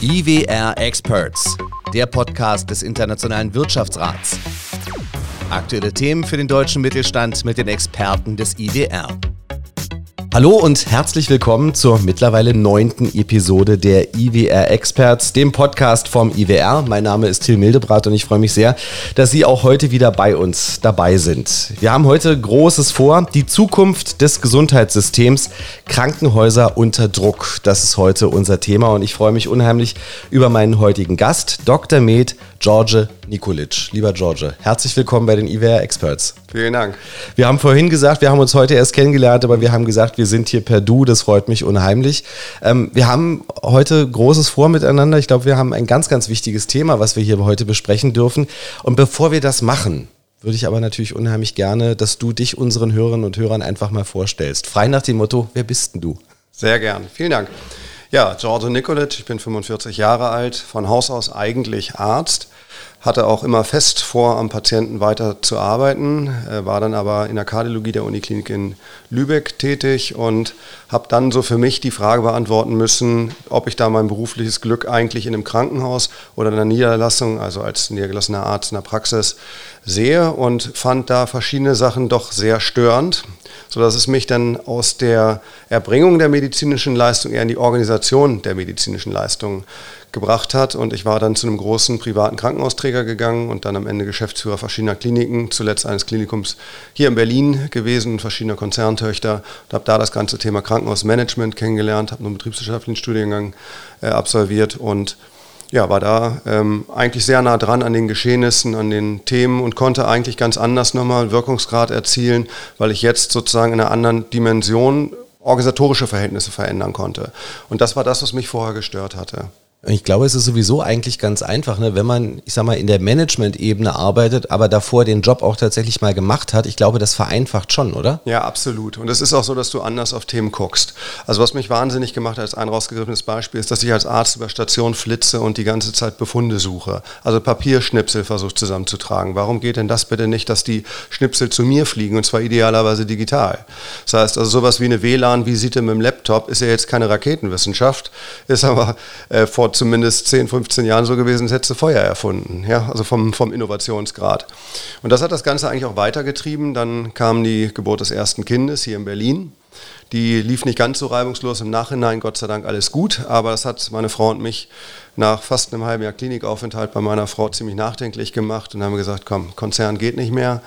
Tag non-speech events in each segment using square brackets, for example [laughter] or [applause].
IWR Experts, der Podcast des Internationalen Wirtschaftsrats. Aktuelle Themen für den deutschen Mittelstand mit den Experten des IWR. Hallo und herzlich willkommen zur mittlerweile neunten Episode der IWR Experts, dem Podcast vom IWR. Mein Name ist Till Mildebrat und ich freue mich sehr, dass Sie auch heute wieder bei uns dabei sind. Wir haben heute Großes vor, die Zukunft des Gesundheitssystems, Krankenhäuser unter Druck. Das ist heute unser Thema und ich freue mich unheimlich über meinen heutigen Gast, Dr. Med George Nikolic. Lieber George, herzlich willkommen bei den IWR Experts. Vielen Dank. Wir haben vorhin gesagt, wir haben uns heute erst kennengelernt, aber wir haben gesagt, wir sind hier per Du. Das freut mich unheimlich. Ähm, wir haben heute Großes vor miteinander. Ich glaube, wir haben ein ganz, ganz wichtiges Thema, was wir hier heute besprechen dürfen. Und bevor wir das machen, würde ich aber natürlich unheimlich gerne, dass du dich unseren Hörerinnen und Hörern einfach mal vorstellst. Frei nach dem Motto, wer bist denn du? Sehr gern. Vielen Dank. Ja, Giorgio Nikolic, ich bin 45 Jahre alt, von Haus aus eigentlich Arzt, hatte auch immer fest vor, am Patienten weiter zu arbeiten, äh, war dann aber in der Kardiologie der Uniklinik in Lübeck tätig und habe dann so für mich die Frage beantworten müssen, ob ich da mein berufliches Glück eigentlich in einem Krankenhaus oder in einer Niederlassung, also als niedergelassener Arzt in der Praxis, sehe und fand da verschiedene Sachen doch sehr störend, sodass es mich dann aus der Erbringung der medizinischen Leistung eher in die Organisation der medizinischen Leistung gebracht hat. Und ich war dann zu einem großen privaten Krankenhausträger gegangen und dann am Ende Geschäftsführer verschiedener Kliniken, zuletzt eines Klinikums hier in Berlin gewesen, verschiedener Konzerntöchter und habe da das ganze Thema Krankenhausmanagement kennengelernt, habe einen betriebswirtschaftlichen Studiengang äh, absolviert und ja, war da ähm, eigentlich sehr nah dran an den Geschehnissen, an den Themen und konnte eigentlich ganz anders nochmal Wirkungsgrad erzielen, weil ich jetzt sozusagen in einer anderen Dimension organisatorische Verhältnisse verändern konnte. Und das war das, was mich vorher gestört hatte. Ich glaube, es ist sowieso eigentlich ganz einfach, ne? wenn man, ich sag mal, in der Management-Ebene arbeitet, aber davor den Job auch tatsächlich mal gemacht hat. Ich glaube, das vereinfacht schon, oder? Ja, absolut. Und es ist auch so, dass du anders auf Themen guckst. Also was mich wahnsinnig gemacht hat, als ein rausgegriffenes Beispiel, ist, dass ich als Arzt über Station flitze und die ganze Zeit Befunde suche. Also Papierschnipsel versuche zusammenzutragen. Warum geht denn das bitte nicht, dass die Schnipsel zu mir fliegen und zwar idealerweise digital? Das heißt, also sowas wie eine WLAN-Visite mit dem Laptop ist ja jetzt keine Raketenwissenschaft, ist aber äh, vor zumindest 10, 15 Jahren so gewesen, als hättest du Feuer erfunden, ja, also vom, vom Innovationsgrad. Und das hat das Ganze eigentlich auch weitergetrieben. Dann kam die Geburt des ersten Kindes hier in Berlin. Die lief nicht ganz so reibungslos im Nachhinein, Gott sei Dank alles gut, aber das hat meine Frau und mich nach fast einem halben Jahr Klinikaufenthalt bei meiner Frau ziemlich nachdenklich gemacht und haben gesagt, komm, Konzern geht nicht mehr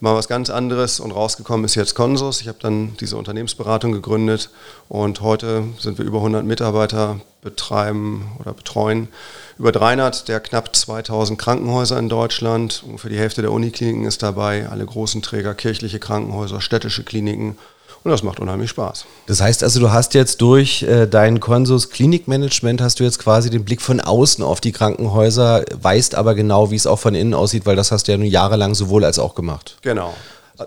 mal was ganz anderes und rausgekommen ist jetzt Consus. Ich habe dann diese Unternehmensberatung gegründet und heute sind wir über 100 Mitarbeiter, betreiben oder betreuen über 300 der knapp 2000 Krankenhäuser in Deutschland. Ungefähr die Hälfte der Unikliniken ist dabei, alle großen Träger, kirchliche Krankenhäuser, städtische Kliniken und das macht unheimlich Spaß. Das heißt also, du hast jetzt durch äh, dein Konsus Klinikmanagement hast du jetzt quasi den Blick von außen auf die Krankenhäuser, weißt aber genau, wie es auch von innen aussieht, weil das hast du ja nun jahrelang sowohl als auch gemacht. Genau.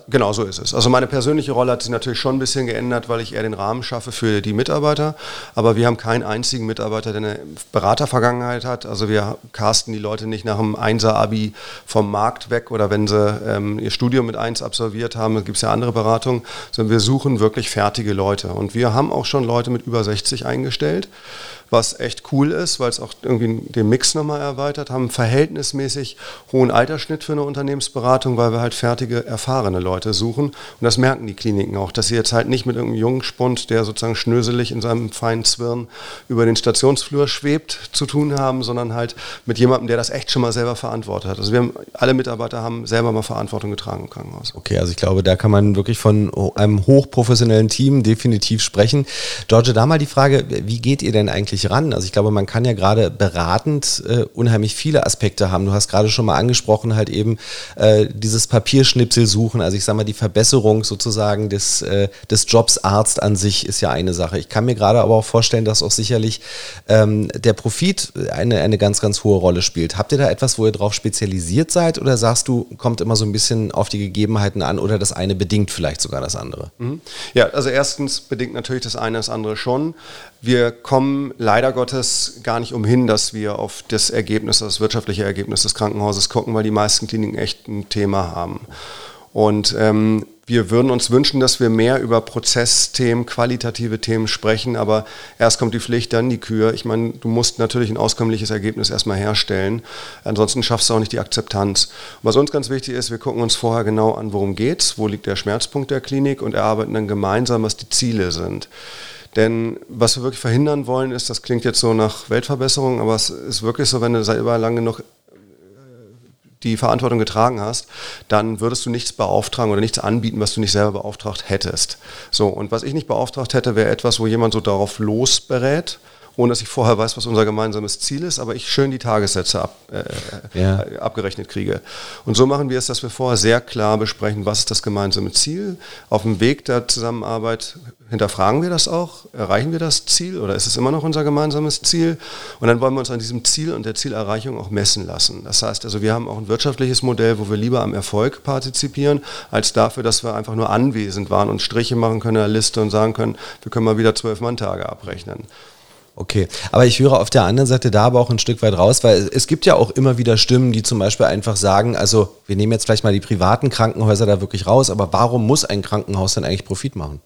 Genau so ist es. Also meine persönliche Rolle hat sich natürlich schon ein bisschen geändert, weil ich eher den Rahmen schaffe für die Mitarbeiter. Aber wir haben keinen einzigen Mitarbeiter, der eine Beratervergangenheit hat. Also wir casten die Leute nicht nach einem Einser-Abi vom Markt weg oder wenn sie ähm, ihr Studium mit eins absolviert haben, gibt es ja andere Beratungen, sondern wir suchen wirklich fertige Leute. Und wir haben auch schon Leute mit über 60 eingestellt was echt cool ist, weil es auch irgendwie den Mix nochmal erweitert, haben verhältnismäßig hohen Altersschnitt für eine Unternehmensberatung, weil wir halt fertige, erfahrene Leute suchen. Und das merken die Kliniken auch, dass sie jetzt halt nicht mit irgendeinem jungen Spund, der sozusagen schnöselig in seinem feinen Zwirn über den Stationsflur schwebt, zu tun haben, sondern halt mit jemandem, der das echt schon mal selber verantwortet hat. Also wir haben, alle Mitarbeiter haben selber mal Verantwortung getragen im Krankenhaus. Okay, also ich glaube, da kann man wirklich von einem hochprofessionellen Team definitiv sprechen. George, da mal die Frage, wie geht ihr denn eigentlich wirklich ran? Also ich glaube, man kann ja gerade beratend äh, unheimlich viele Aspekte haben. Du hast gerade schon mal angesprochen, halt eben äh, dieses Papierschnipsel suchen. Also ich sage mal, die Verbesserung sozusagen des, äh, des Jobs Arzt an sich ist ja eine Sache. Ich kann mir gerade aber auch vorstellen, dass auch sicherlich ähm, der Profit eine, eine ganz, ganz hohe Rolle spielt. Habt ihr da etwas, wo ihr drauf spezialisiert seid oder sagst du, kommt immer so ein bisschen auf die Gegebenheiten an oder das eine bedingt vielleicht sogar das andere? Mhm. Ja, also erstens bedingt natürlich das eine das andere schon. Wir kommen leider Gottes gar nicht umhin, dass wir auf das Ergebnis, das wirtschaftliche Ergebnis des Krankenhauses gucken, weil die meisten Kliniken echt ein Thema haben. Und ähm, wir würden uns wünschen, dass wir mehr über Prozessthemen, qualitative Themen sprechen, aber erst kommt die Pflicht, dann die Kür. Ich meine, du musst natürlich ein auskömmliches Ergebnis erstmal herstellen, ansonsten schaffst du auch nicht die Akzeptanz. Was uns ganz wichtig ist, wir gucken uns vorher genau an, worum geht's, wo liegt der Schmerzpunkt der Klinik und erarbeiten dann gemeinsam, was die Ziele sind. Denn was wir wirklich verhindern wollen, ist, das klingt jetzt so nach Weltverbesserung, aber es ist wirklich so, wenn du selber lange genug die Verantwortung getragen hast, dann würdest du nichts beauftragen oder nichts anbieten, was du nicht selber beauftragt hättest. So, und was ich nicht beauftragt hätte, wäre etwas, wo jemand so darauf losberät ohne dass ich vorher weiß, was unser gemeinsames Ziel ist, aber ich schön die Tagessätze ab, äh, ja. abgerechnet kriege. Und so machen wir es, dass wir vorher sehr klar besprechen, was ist das gemeinsame Ziel. Auf dem Weg der Zusammenarbeit hinterfragen wir das auch, erreichen wir das Ziel oder ist es immer noch unser gemeinsames Ziel? Und dann wollen wir uns an diesem Ziel und der Zielerreichung auch messen lassen. Das heißt also, wir haben auch ein wirtschaftliches Modell, wo wir lieber am Erfolg partizipieren, als dafür, dass wir einfach nur anwesend waren und Striche machen können in der Liste und sagen können, wir können mal wieder zwölf Mann-Tage abrechnen. Okay, aber ich höre auf der anderen Seite da aber auch ein Stück weit raus, weil es gibt ja auch immer wieder Stimmen, die zum Beispiel einfach sagen, also wir nehmen jetzt vielleicht mal die privaten Krankenhäuser da wirklich raus, aber warum muss ein Krankenhaus denn eigentlich Profit machen?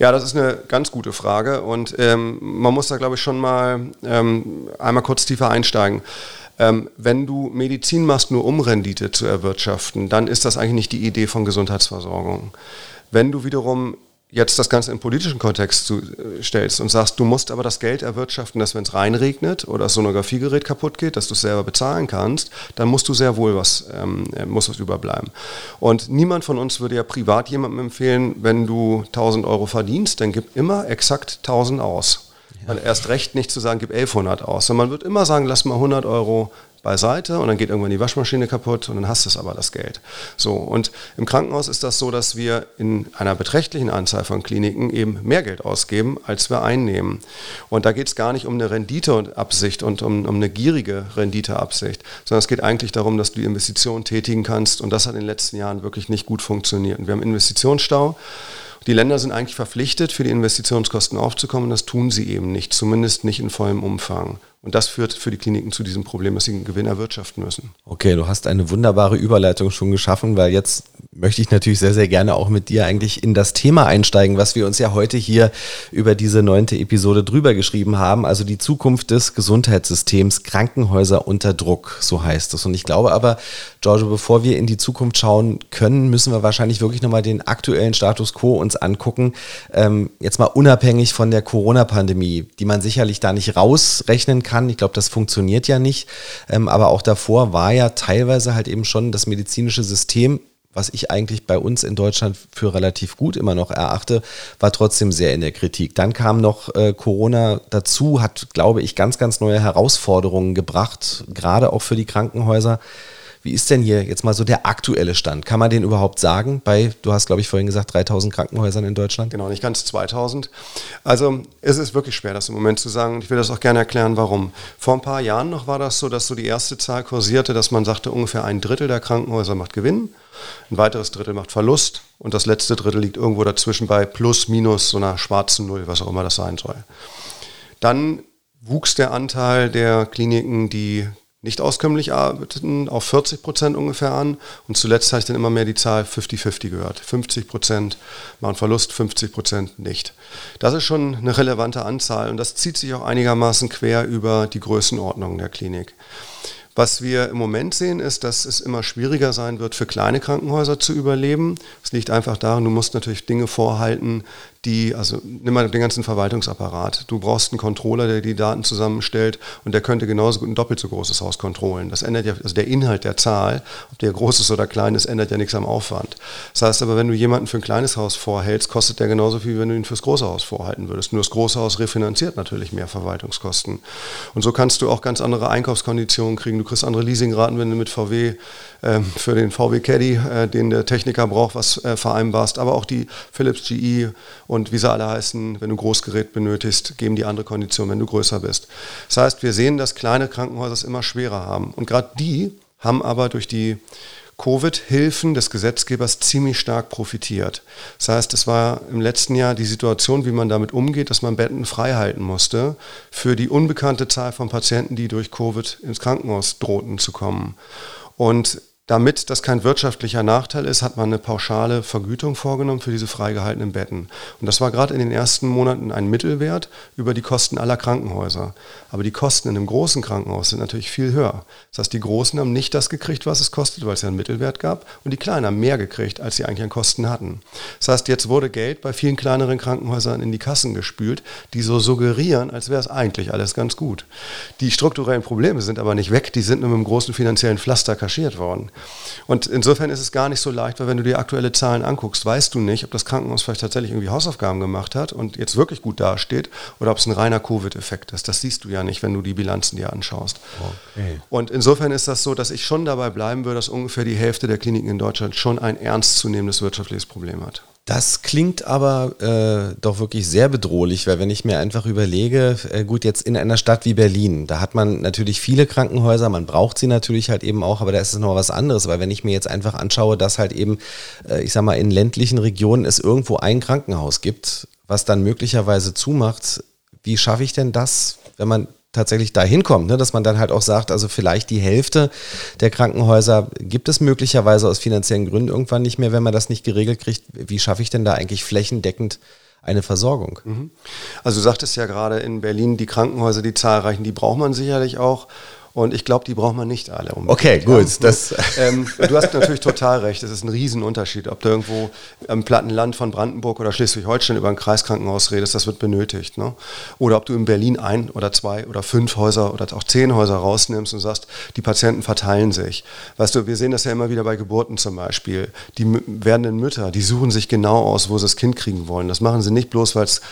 Ja, das ist eine ganz gute Frage und ähm, man muss da, glaube ich, schon mal ähm, einmal kurz tiefer einsteigen. Ähm, wenn du Medizin machst, nur um Rendite zu erwirtschaften, dann ist das eigentlich nicht die Idee von Gesundheitsversorgung. Wenn du wiederum jetzt das Ganze im politischen Kontext zu, äh, stellst und sagst, du musst aber das Geld erwirtschaften, dass wenn es reinregnet oder das Sonographiegerät kaputt geht, dass du es selber bezahlen kannst, dann musst du sehr wohl was, ähm, äh, muss was überbleiben. Und niemand von uns würde ja privat jemandem empfehlen, wenn du 1000 Euro verdienst, dann gib immer exakt 1000 aus. Ja. Erst recht nicht zu sagen, gib 1100 aus, sondern man wird immer sagen, lass mal 100 Euro beiseite und dann geht irgendwann die Waschmaschine kaputt und dann hast du es aber das Geld. So, und im Krankenhaus ist das so, dass wir in einer beträchtlichen Anzahl von Kliniken eben mehr Geld ausgeben, als wir einnehmen. Und da geht es gar nicht um eine Renditeabsicht und um, um eine gierige Renditeabsicht, sondern es geht eigentlich darum, dass du die Investitionen tätigen kannst und das hat in den letzten Jahren wirklich nicht gut funktioniert. Und wir haben Investitionsstau. Die Länder sind eigentlich verpflichtet, für die Investitionskosten aufzukommen. Das tun sie eben nicht, zumindest nicht in vollem Umfang. Und das führt für die Kliniken zu diesem Problem, dass sie einen Gewinn erwirtschaften müssen. Okay, du hast eine wunderbare Überleitung schon geschaffen, weil jetzt möchte ich natürlich sehr, sehr gerne auch mit dir eigentlich in das Thema einsteigen, was wir uns ja heute hier über diese neunte Episode drüber geschrieben haben. Also die Zukunft des Gesundheitssystems, Krankenhäuser unter Druck, so heißt es. Und ich glaube aber, Giorgio, bevor wir in die Zukunft schauen können, müssen wir wahrscheinlich wirklich nochmal den aktuellen Status quo uns angucken. Ähm, jetzt mal unabhängig von der Corona-Pandemie, die man sicherlich da nicht rausrechnen kann. Ich glaube, das funktioniert ja nicht. Ähm, aber auch davor war ja teilweise halt eben schon das medizinische System was ich eigentlich bei uns in Deutschland für relativ gut immer noch erachte, war trotzdem sehr in der Kritik. Dann kam noch äh, Corona dazu, hat, glaube ich, ganz, ganz neue Herausforderungen gebracht, gerade auch für die Krankenhäuser. Wie ist denn hier jetzt mal so der aktuelle Stand? Kann man den überhaupt sagen? Bei, du hast, glaube ich, vorhin gesagt, 3000 Krankenhäusern in Deutschland? Genau, nicht ganz 2000. Also es ist wirklich schwer, das im Moment zu sagen. Ich will das auch gerne erklären, warum. Vor ein paar Jahren noch war das so, dass so die erste Zahl kursierte, dass man sagte, ungefähr ein Drittel der Krankenhäuser macht Gewinn, ein weiteres Drittel macht Verlust und das letzte Drittel liegt irgendwo dazwischen bei plus, minus, so einer schwarzen Null, was auch immer das sein soll. Dann wuchs der Anteil der Kliniken, die nicht auskömmlich arbeiteten, auf 40 Prozent ungefähr an. Und zuletzt habe ich dann immer mehr die Zahl 50-50 gehört. 50 Prozent machen Verlust, 50 Prozent nicht. Das ist schon eine relevante Anzahl und das zieht sich auch einigermaßen quer über die Größenordnung der Klinik. Was wir im Moment sehen, ist, dass es immer schwieriger sein wird, für kleine Krankenhäuser zu überleben. Es liegt einfach daran, du musst natürlich Dinge vorhalten, die, also nimm mal den ganzen Verwaltungsapparat. Du brauchst einen Controller, der die Daten zusammenstellt und der könnte genauso gut ein doppelt so großes Haus kontrollen. Das ändert ja, also der Inhalt der Zahl, ob der groß ist oder klein ist, ändert ja nichts am Aufwand. Das heißt aber, wenn du jemanden für ein kleines Haus vorhältst, kostet der genauso viel, wie wenn du ihn fürs große Haus vorhalten würdest. Nur das große Haus refinanziert natürlich mehr Verwaltungskosten. Und so kannst du auch ganz andere Einkaufskonditionen kriegen. Du kriegst andere Leasingraten, wenn du mit VW äh, für den VW Caddy, äh, den der Techniker braucht, was äh, vereinbarst. Aber auch die Philips GE und wie sie alle heißen, wenn du Großgerät benötigst, geben die andere Kondition, wenn du größer bist. Das heißt, wir sehen, dass kleine Krankenhäuser es immer schwerer haben. Und gerade die haben aber durch die Covid-Hilfen des Gesetzgebers ziemlich stark profitiert. Das heißt, es war im letzten Jahr die Situation, wie man damit umgeht, dass man Betten frei halten musste für die unbekannte Zahl von Patienten, die durch Covid ins Krankenhaus drohten zu kommen. Und damit das kein wirtschaftlicher Nachteil ist, hat man eine pauschale Vergütung vorgenommen für diese freigehaltenen Betten. Und das war gerade in den ersten Monaten ein Mittelwert über die Kosten aller Krankenhäuser. Aber die Kosten in einem großen Krankenhaus sind natürlich viel höher. Das heißt, die Großen haben nicht das gekriegt, was es kostet, weil es ja einen Mittelwert gab. Und die Kleinen haben mehr gekriegt, als sie eigentlich an Kosten hatten. Das heißt, jetzt wurde Geld bei vielen kleineren Krankenhäusern in die Kassen gespült, die so suggerieren, als wäre es eigentlich alles ganz gut. Die strukturellen Probleme sind aber nicht weg, die sind nur mit einem großen finanziellen Pflaster kaschiert worden. Und insofern ist es gar nicht so leicht, weil wenn du dir aktuelle Zahlen anguckst, weißt du nicht, ob das Krankenhaus vielleicht tatsächlich irgendwie Hausaufgaben gemacht hat und jetzt wirklich gut dasteht oder ob es ein reiner Covid-Effekt ist. Das siehst du ja nicht, wenn du die Bilanzen dir anschaust. Okay. Und insofern ist das so, dass ich schon dabei bleiben würde, dass ungefähr die Hälfte der Kliniken in Deutschland schon ein ernstzunehmendes wirtschaftliches Problem hat. Das klingt aber äh, doch wirklich sehr bedrohlich, weil wenn ich mir einfach überlege, äh, gut, jetzt in einer Stadt wie Berlin, da hat man natürlich viele Krankenhäuser, man braucht sie natürlich halt eben auch, aber da ist es noch was anderes, weil wenn ich mir jetzt einfach anschaue, dass halt eben, äh, ich sag mal, in ländlichen Regionen es irgendwo ein Krankenhaus gibt, was dann möglicherweise zumacht, wie schaffe ich denn das, wenn man tatsächlich dahin kommt, ne? dass man dann halt auch sagt, also vielleicht die Hälfte der Krankenhäuser gibt es möglicherweise aus finanziellen Gründen irgendwann nicht mehr, wenn man das nicht geregelt kriegt. Wie schaffe ich denn da eigentlich flächendeckend eine Versorgung? Mhm. Also du sagtest ja gerade in Berlin, die Krankenhäuser, die zahlreichen, die braucht man sicherlich auch. Und ich glaube, die braucht man nicht alle. Unbedingt. Okay, gut. Das ähm, du hast natürlich total recht. Es ist ein Riesenunterschied, ob du irgendwo im platten Land von Brandenburg oder Schleswig-Holstein über ein Kreiskrankenhaus redest, das wird benötigt. Ne? Oder ob du in Berlin ein oder zwei oder fünf Häuser oder auch zehn Häuser rausnimmst und sagst, die Patienten verteilen sich. Weißt du, wir sehen das ja immer wieder bei Geburten zum Beispiel. Die werdenden Mütter, die suchen sich genau aus, wo sie das Kind kriegen wollen. Das machen sie nicht bloß, weil es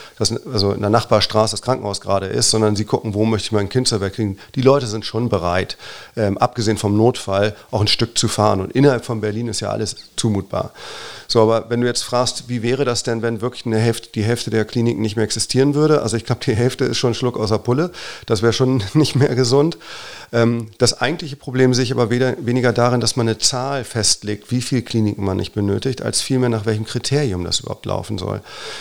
also in der Nachbarstraße das Krankenhaus gerade ist, sondern sie gucken, wo möchte ich mein Kind zur Welt kriegen. Die Leute sind schon bereit bereit, ähm, abgesehen vom Notfall, auch ein Stück zu fahren. Und innerhalb von Berlin ist ja alles zumutbar. So, aber wenn du jetzt fragst, wie wäre das denn, wenn wirklich eine Hälfte, die Hälfte der Kliniken nicht mehr existieren würde? Also ich glaube, die Hälfte ist schon ein Schluck außer Pulle. Das wäre schon [laughs] nicht mehr gesund. Ähm, das eigentliche Problem sehe ich aber weder, weniger darin, dass man eine Zahl festlegt, wie viele Kliniken man nicht benötigt, als vielmehr nach welchem Kriterium das überhaupt laufen soll.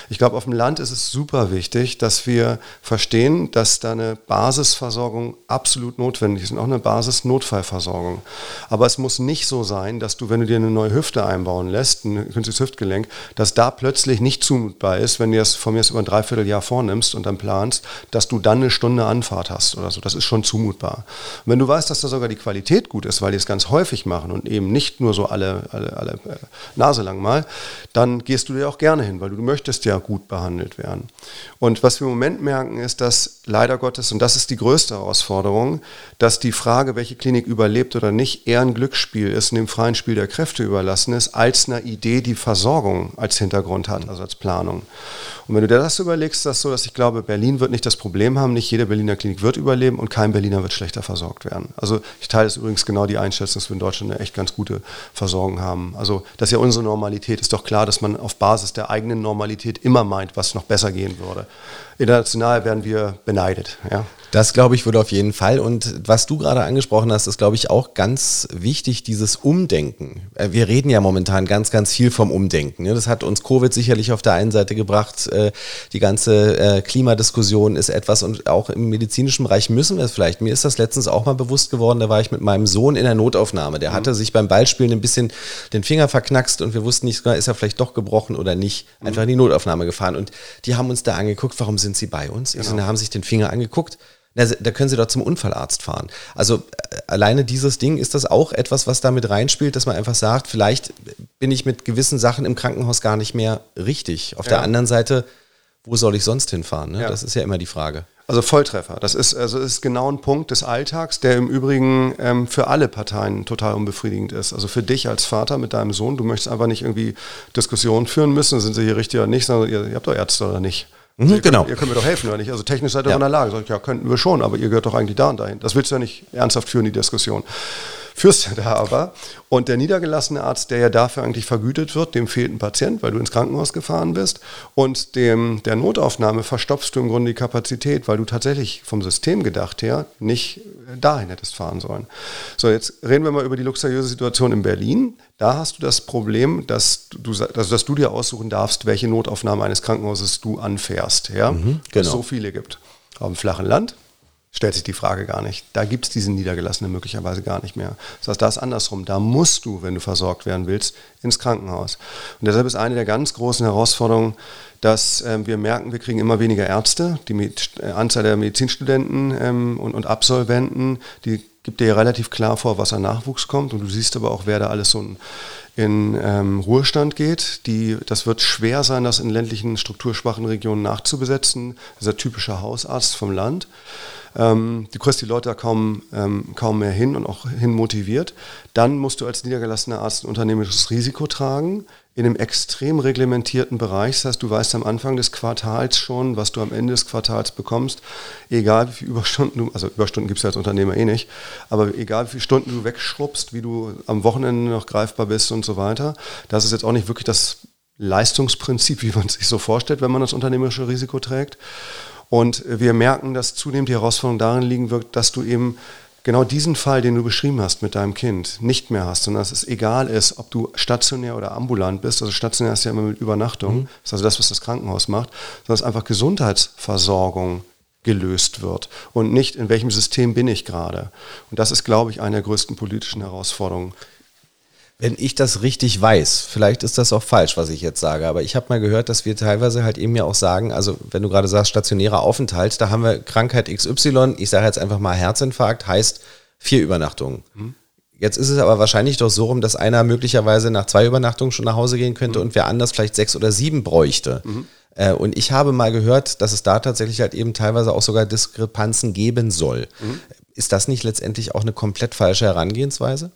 Ich glaube, auf dem Land ist es super wichtig, dass wir verstehen, dass da eine Basisversorgung absolut notwendig und auch eine Basisnotfallversorgung. Aber es muss nicht so sein, dass du, wenn du dir eine neue Hüfte einbauen lässt, ein künstliches Hüftgelenk, dass da plötzlich nicht zumutbar ist, wenn du es von mir über ein Dreivierteljahr vornimmst und dann planst, dass du dann eine Stunde Anfahrt hast oder so. Das ist schon zumutbar. Und wenn du weißt, dass da sogar die Qualität gut ist, weil die es ganz häufig machen und eben nicht nur so alle, alle, alle äh, Nase lang mal, dann gehst du dir auch gerne hin, weil du, du möchtest ja gut behandelt werden. Und was wir im Moment merken, ist, dass leider Gottes, und das ist die größte Herausforderung, dass die Frage, welche Klinik überlebt oder nicht, eher ein Glücksspiel ist und dem freien Spiel der Kräfte überlassen ist, als eine Idee, die Versorgung als Hintergrund hat, also als Planung. Und wenn du dir das überlegst, ist das so, dass ich glaube, Berlin wird nicht das Problem haben, nicht jede Berliner Klinik wird überleben und kein Berliner wird schlechter versorgt werden. Also ich teile es übrigens genau die Einschätzung, dass wir in Deutschland eine echt ganz gute Versorgung haben. Also das ist ja unsere Normalität. Ist doch klar, dass man auf Basis der eigenen Normalität immer meint, was noch besser gehen würde. International werden wir beneidet. Ja. Das glaube ich würde auf jeden Fall. Und was du gerade angesprochen hast, ist, glaube ich, auch ganz wichtig, dieses Umdenken. Äh, wir reden ja momentan ganz, ganz viel vom Umdenken. Ne? Das hat uns Covid sicherlich auf der einen Seite gebracht. Äh, die ganze äh, Klimadiskussion ist etwas und auch im medizinischen Bereich müssen wir es vielleicht. Mir ist das letztens auch mal bewusst geworden, da war ich mit meinem Sohn in der Notaufnahme. Der mhm. hatte sich beim Ballspielen ein bisschen den Finger verknackst und wir wussten nicht, ist er vielleicht doch gebrochen oder nicht. Mhm. Einfach in die Notaufnahme gefahren. Und die haben uns da angeguckt, warum sind sie bei uns? Genau. Also, haben sich den Finger angeguckt na, da können Sie doch zum Unfallarzt fahren. Also äh, alleine dieses Ding ist das auch etwas, was damit reinspielt, dass man einfach sagt, vielleicht bin ich mit gewissen Sachen im Krankenhaus gar nicht mehr richtig. Auf ja. der anderen Seite, wo soll ich sonst hinfahren? Ne? Ja. Das ist ja immer die Frage. Also Volltreffer. Das ist, also ist genau ein Punkt des Alltags, der im Übrigen ähm, für alle Parteien total unbefriedigend ist. Also für dich als Vater mit deinem Sohn, du möchtest einfach nicht irgendwie Diskussionen führen müssen, sind sie hier richtig oder nicht, sondern ihr, ihr habt doch Ärzte oder nicht. Mhm, ihr genau. Könnt, ihr könnt mir doch helfen, oder nicht? Also technisch seid ihr ja. in der Lage. Sag ich, ja, könnten wir schon, aber ihr gehört doch eigentlich da und dahin. Das willst du ja nicht ernsthaft führen, die Diskussion führst du da aber. Und der niedergelassene Arzt, der ja dafür eigentlich vergütet wird, dem fehlt ein Patient, weil du ins Krankenhaus gefahren bist. Und dem, der Notaufnahme verstopfst du im Grunde die Kapazität, weil du tatsächlich vom System gedacht her nicht dahin hättest fahren sollen. So, jetzt reden wir mal über die luxuriöse Situation in Berlin. Da hast du das Problem, dass du, also dass du dir aussuchen darfst, welche Notaufnahme eines Krankenhauses du anfährst. Ja? Mhm, genau. Dass es so viele gibt. Auf dem flachen Land stellt sich die Frage gar nicht. Da gibt es diesen Niedergelassenen möglicherweise gar nicht mehr. Das heißt, da ist andersrum. Da musst du, wenn du versorgt werden willst, ins Krankenhaus. Und deshalb ist eine der ganz großen Herausforderungen, dass ähm, wir merken, wir kriegen immer weniger Ärzte. Die Med äh, Anzahl der Medizinstudenten ähm, und, und Absolventen, die gibt dir relativ klar vor, was an Nachwuchs kommt. Und du siehst aber auch, wer da alles so in ähm, Ruhestand geht. Die, das wird schwer sein, das in ländlichen, strukturschwachen Regionen nachzubesetzen. Dieser typische Hausarzt vom Land. Ähm, du kriegst die Leute da kaum, ähm, kaum mehr hin und auch hin motiviert. Dann musst du als niedergelassener Arzt ein unternehmerisches Risiko tragen in einem extrem reglementierten Bereich. Das heißt, du weißt am Anfang des Quartals schon, was du am Ende des Quartals bekommst, egal wie viele Überstunden du, also Überstunden gibt es ja als Unternehmer eh nicht, aber egal wie viele Stunden du wegschrubbst, wie du am Wochenende noch greifbar bist und so weiter. Das ist jetzt auch nicht wirklich das Leistungsprinzip, [laughs] wie man sich so vorstellt, wenn man das unternehmerische Risiko trägt. Und wir merken, dass zunehmend die Herausforderung darin liegen wird, dass du eben genau diesen Fall, den du beschrieben hast mit deinem Kind, nicht mehr hast, sondern dass es egal ist, ob du stationär oder ambulant bist. Also stationär ist ja immer mit Übernachtung, mhm. das ist also das, was das Krankenhaus macht, sondern dass einfach Gesundheitsversorgung gelöst wird und nicht in welchem System bin ich gerade. Und das ist, glaube ich, eine der größten politischen Herausforderungen wenn ich das richtig weiß, vielleicht ist das auch falsch, was ich jetzt sage, aber ich habe mal gehört, dass wir teilweise halt eben ja auch sagen, also wenn du gerade sagst, stationärer Aufenthalt, da haben wir Krankheit XY, ich sage jetzt einfach mal Herzinfarkt, heißt vier Übernachtungen. Mhm. Jetzt ist es aber wahrscheinlich doch so rum, dass einer möglicherweise nach zwei Übernachtungen schon nach Hause gehen könnte mhm. und wer anders vielleicht sechs oder sieben bräuchte. Mhm. Äh, und ich habe mal gehört, dass es da tatsächlich halt eben teilweise auch sogar Diskrepanzen geben soll. Mhm. Ist das nicht letztendlich auch eine komplett falsche Herangehensweise?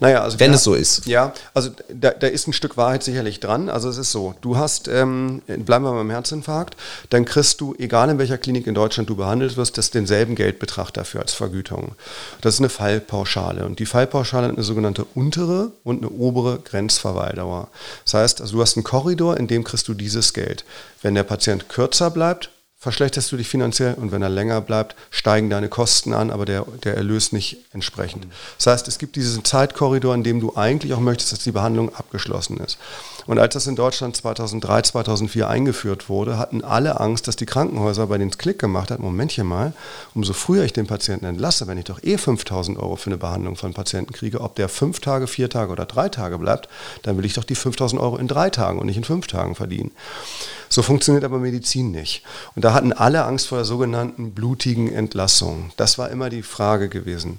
Naja, also wenn ja, es so ist. Ja, also da, da, ist ein Stück Wahrheit sicherlich dran. Also es ist so, du hast, ähm, bleiben wir beim Herzinfarkt, dann kriegst du, egal in welcher Klinik in Deutschland du behandelt wirst, das denselben Geldbetrag dafür als Vergütung. Das ist eine Fallpauschale und die Fallpauschale hat eine sogenannte untere und eine obere Grenzverweildauer. Das heißt, also du hast einen Korridor, in dem kriegst du dieses Geld. Wenn der Patient kürzer bleibt, verschlechterst du dich finanziell und wenn er länger bleibt, steigen deine Kosten an, aber der, der Erlös nicht entsprechend. Das heißt, es gibt diesen Zeitkorridor, in dem du eigentlich auch möchtest, dass die Behandlung abgeschlossen ist. Und als das in Deutschland 2003, 2004 eingeführt wurde, hatten alle Angst, dass die Krankenhäuser bei denen Klick gemacht hat, Momentchen mal, umso früher ich den Patienten entlasse, wenn ich doch eh 5000 Euro für eine Behandlung von Patienten kriege, ob der fünf Tage, vier Tage oder drei Tage bleibt, dann will ich doch die 5000 Euro in drei Tagen und nicht in fünf Tagen verdienen. So funktioniert aber Medizin nicht. Und da hatten alle Angst vor der sogenannten blutigen Entlassung. Das war immer die Frage gewesen,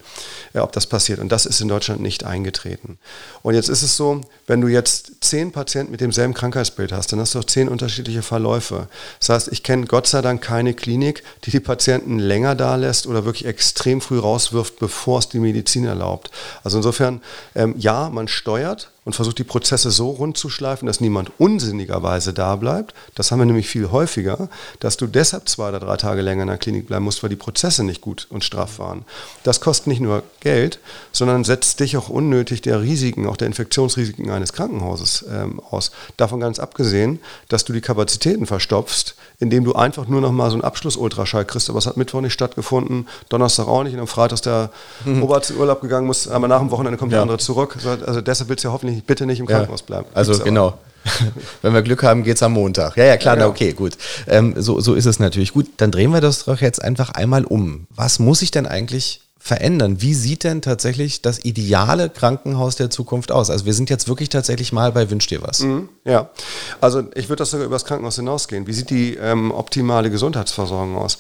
äh, ob das passiert. Und das ist in Deutschland nicht eingetreten. Und jetzt ist es so, wenn du jetzt zehn Patienten mit demselben Krankheitsbild hast, dann hast du auch zehn unterschiedliche Verläufe. Das heißt, ich kenne Gott sei Dank keine Klinik, die die Patienten länger da lässt oder wirklich extrem früh rauswirft, bevor es die Medizin erlaubt. Also insofern, ähm, ja, man steuert, und versucht die Prozesse so rund zu schleifen, dass niemand unsinnigerweise da bleibt. Das haben wir nämlich viel häufiger, dass du deshalb zwei oder drei Tage länger in der Klinik bleiben musst, weil die Prozesse nicht gut und straff waren. Das kostet nicht nur Geld, sondern setzt dich auch unnötig der Risiken, auch der Infektionsrisiken eines Krankenhauses ähm, aus. Davon ganz abgesehen, dass du die Kapazitäten verstopfst, indem du einfach nur noch mal so einen Abschluss-Ultraschall kriegst. Aber es hat Mittwoch nicht stattgefunden, Donnerstag auch nicht und am Freitag ist der mhm. Oberarzt in Urlaub gegangen, muss, aber nach dem Wochenende kommt ja. der andere zurück. Also deshalb willst du ja hoffentlich bitte nicht im Krankenhaus bleiben. Also genau. [laughs] Wenn wir Glück haben, geht es am Montag. Ja, ja, klar, ja, na, okay, gut. Ähm, so, so ist es natürlich. Gut, dann drehen wir das doch jetzt einfach einmal um. Was muss ich denn eigentlich verändern? Wie sieht denn tatsächlich das ideale Krankenhaus der Zukunft aus? Also wir sind jetzt wirklich tatsächlich mal bei Wünsch dir was. Mhm, ja, also ich würde das sogar über das Krankenhaus hinausgehen. Wie sieht die ähm, optimale Gesundheitsversorgung aus?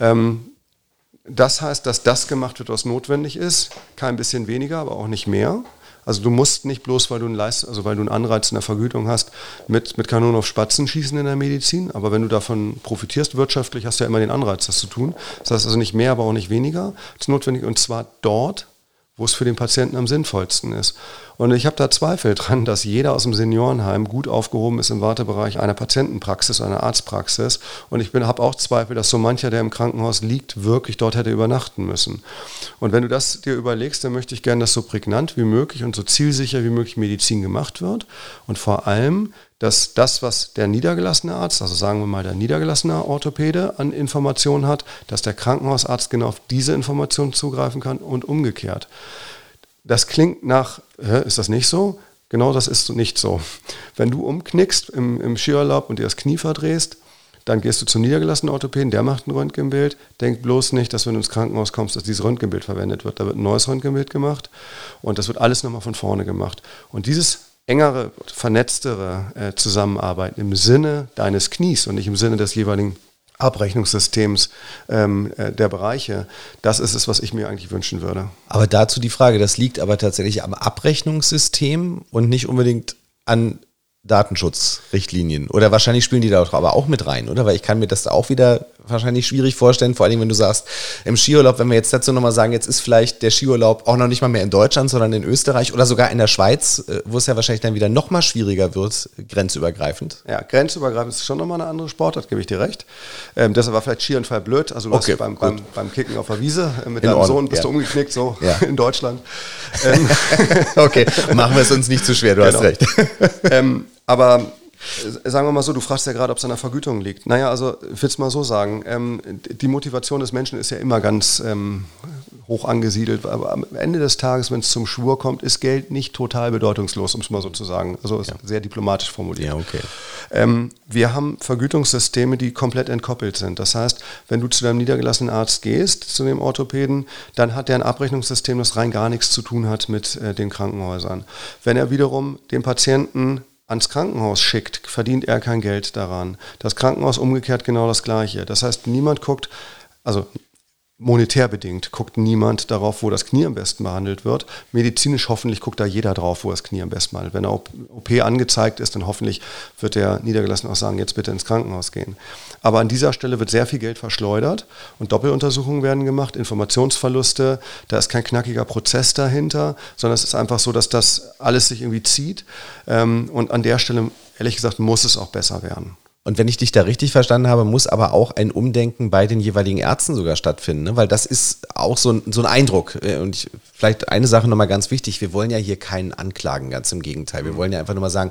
Ähm, das heißt, dass das gemacht wird, was notwendig ist, kein bisschen weniger, aber auch nicht mehr. Also du musst nicht bloß, weil du einen, Leist also weil du einen Anreiz in der Vergütung hast, mit, mit Kanonen auf Spatzen schießen in der Medizin. Aber wenn du davon profitierst wirtschaftlich, hast du ja immer den Anreiz, das zu tun. Das heißt also nicht mehr, aber auch nicht weniger. Das ist notwendig und zwar dort, wo es für den Patienten am sinnvollsten ist. Und ich habe da Zweifel dran, dass jeder aus dem Seniorenheim gut aufgehoben ist im Wartebereich einer Patientenpraxis, einer Arztpraxis. Und ich habe auch Zweifel, dass so mancher, der im Krankenhaus liegt, wirklich dort hätte übernachten müssen. Und wenn du das dir überlegst, dann möchte ich gerne, dass so prägnant wie möglich und so zielsicher wie möglich Medizin gemacht wird. Und vor allem, dass das, was der niedergelassene Arzt, also sagen wir mal der niedergelassene Orthopäde an Informationen hat, dass der Krankenhausarzt genau auf diese Informationen zugreifen kann und umgekehrt. Das klingt nach, ist das nicht so? Genau das ist nicht so. Wenn du umknickst im, im Skiurlaub und dir das Knie verdrehst, Dann gehst du zum niedergelassenen Orthopäden, der macht ein Röntgenbild. Denk bloß nicht, dass wenn du ins Krankenhaus kommst, dass dieses Röntgenbild verwendet wird. Da wird ein neues Röntgenbild gemacht und das wird alles nochmal von vorne gemacht. Und dieses engere, vernetztere äh, Zusammenarbeiten im Sinne deines Knies und nicht im Sinne des jeweiligen Abrechnungssystems ähm, äh, der Bereiche. Das ist es, was ich mir eigentlich wünschen würde. Aber dazu die Frage, das liegt aber tatsächlich am Abrechnungssystem und nicht unbedingt an Datenschutzrichtlinien. Oder wahrscheinlich spielen die da aber auch mit rein, oder? Weil ich kann mir das da auch wieder wahrscheinlich schwierig vorstellen, vor allem wenn du sagst, im Skiurlaub, wenn wir jetzt dazu nochmal sagen, jetzt ist vielleicht der Skiurlaub auch noch nicht mal mehr in Deutschland, sondern in Österreich oder sogar in der Schweiz, äh, wo es ja wahrscheinlich dann wieder nochmal schwieriger wird, grenzübergreifend. Ja, grenzübergreifend ist schon nochmal eine andere Sportart, gebe ich dir recht. Ähm, deshalb war vielleicht Skiunfall blöd. Also okay, beim, beim, beim, Kicken auf der Wiese äh, mit in deinem Ordnung, Sohn bist ja. du umgeknickt, so ja. [laughs] in Deutschland. [laughs] Ähm. okay, machen wir es uns nicht zu schwer, du [laughs] genau. hast recht. ähm, aber sagen wir mal so, du fragst ja gerade, ob es an der Vergütung liegt. Naja, also ich will es mal so sagen, ähm, die Motivation des Menschen ist ja immer ganz ähm, hoch angesiedelt, aber am Ende des Tages, wenn es zum Schwur kommt, ist Geld nicht total bedeutungslos, um es mal so zu sagen. Also ja. sehr diplomatisch formuliert. Ja, okay. Ähm, wir haben Vergütungssysteme, die komplett entkoppelt sind. Das heißt, wenn du zu deinem niedergelassenen Arzt gehst, zu dem Orthopäden, dann hat der ein Abrechnungssystem, das rein gar nichts zu tun hat mit äh, den Krankenhäusern. Wenn er wiederum den Patienten ans Krankenhaus schickt, verdient er kein Geld daran. Das Krankenhaus umgekehrt genau das Gleiche. Das heißt, niemand guckt, also monetär bedingt guckt niemand darauf, wo das Knie am besten behandelt wird. Medizinisch hoffentlich guckt da jeder drauf, wo das Knie am besten behandelt wird. Wenn eine OP angezeigt ist, dann hoffentlich wird der Niedergelassene auch sagen, jetzt bitte ins Krankenhaus gehen. Aber an dieser Stelle wird sehr viel Geld verschleudert und Doppeluntersuchungen werden gemacht, Informationsverluste, da ist kein knackiger Prozess dahinter, sondern es ist einfach so, dass das alles sich irgendwie zieht. Ähm, und an der Stelle, ehrlich gesagt, muss es auch besser werden. Und wenn ich dich da richtig verstanden habe, muss aber auch ein Umdenken bei den jeweiligen Ärzten sogar stattfinden, ne? weil das ist auch so ein, so ein Eindruck. Äh, und ich, vielleicht eine Sache nochmal ganz wichtig, wir wollen ja hier keinen anklagen, ganz im Gegenteil. Wir wollen ja einfach nur mal sagen,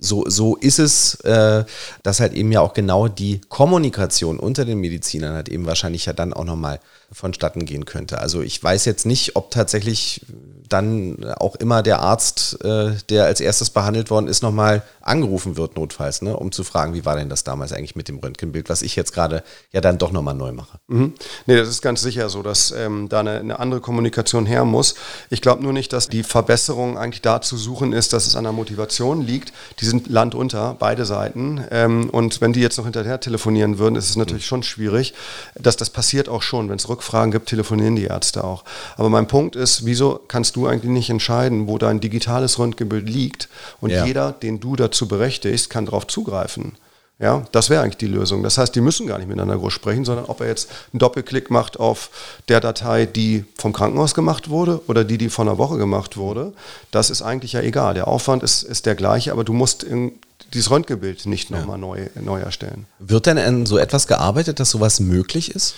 so, so ist es, äh, dass halt eben ja auch genau die Kommunikation unter den Medizinern halt eben wahrscheinlich ja dann auch nochmal vonstatten gehen könnte. Also ich weiß jetzt nicht, ob tatsächlich dann auch immer der Arzt, äh, der als erstes behandelt worden ist, nochmal angerufen wird, notfalls, ne, um zu fragen, wie war denn das damals eigentlich mit dem Röntgenbild, was ich jetzt gerade ja dann doch nochmal neu mache. Mhm. Nee, das ist ganz sicher so, dass ähm, da eine, eine, andere Kommunikation her muss. Ich glaube nur nicht, dass die Verbesserung eigentlich da zu suchen ist, dass es an der Motivation liegt. Die sind landunter, beide Seiten. Ähm, und wenn die jetzt noch hinterher telefonieren würden, ist es natürlich mhm. schon schwierig. Dass das passiert auch schon. Wenn es Rückfragen gibt, telefonieren die Ärzte auch. Aber mein Punkt ist, wieso kannst du eigentlich nicht entscheiden, wo dein digitales Röntgenbild liegt und ja. jeder, den du dazu berechtigst, kann darauf zugreifen. Ja, das wäre eigentlich die Lösung. Das heißt, die müssen gar nicht miteinander groß sprechen, sondern ob er jetzt einen Doppelklick macht auf der Datei, die vom Krankenhaus gemacht wurde oder die, die vor einer Woche gemacht wurde, das ist eigentlich ja egal. Der Aufwand ist, ist der gleiche, aber du musst in, dieses Röntgenbild nicht nochmal ja. neu, neu erstellen. Wird denn an so etwas gearbeitet, dass sowas möglich ist?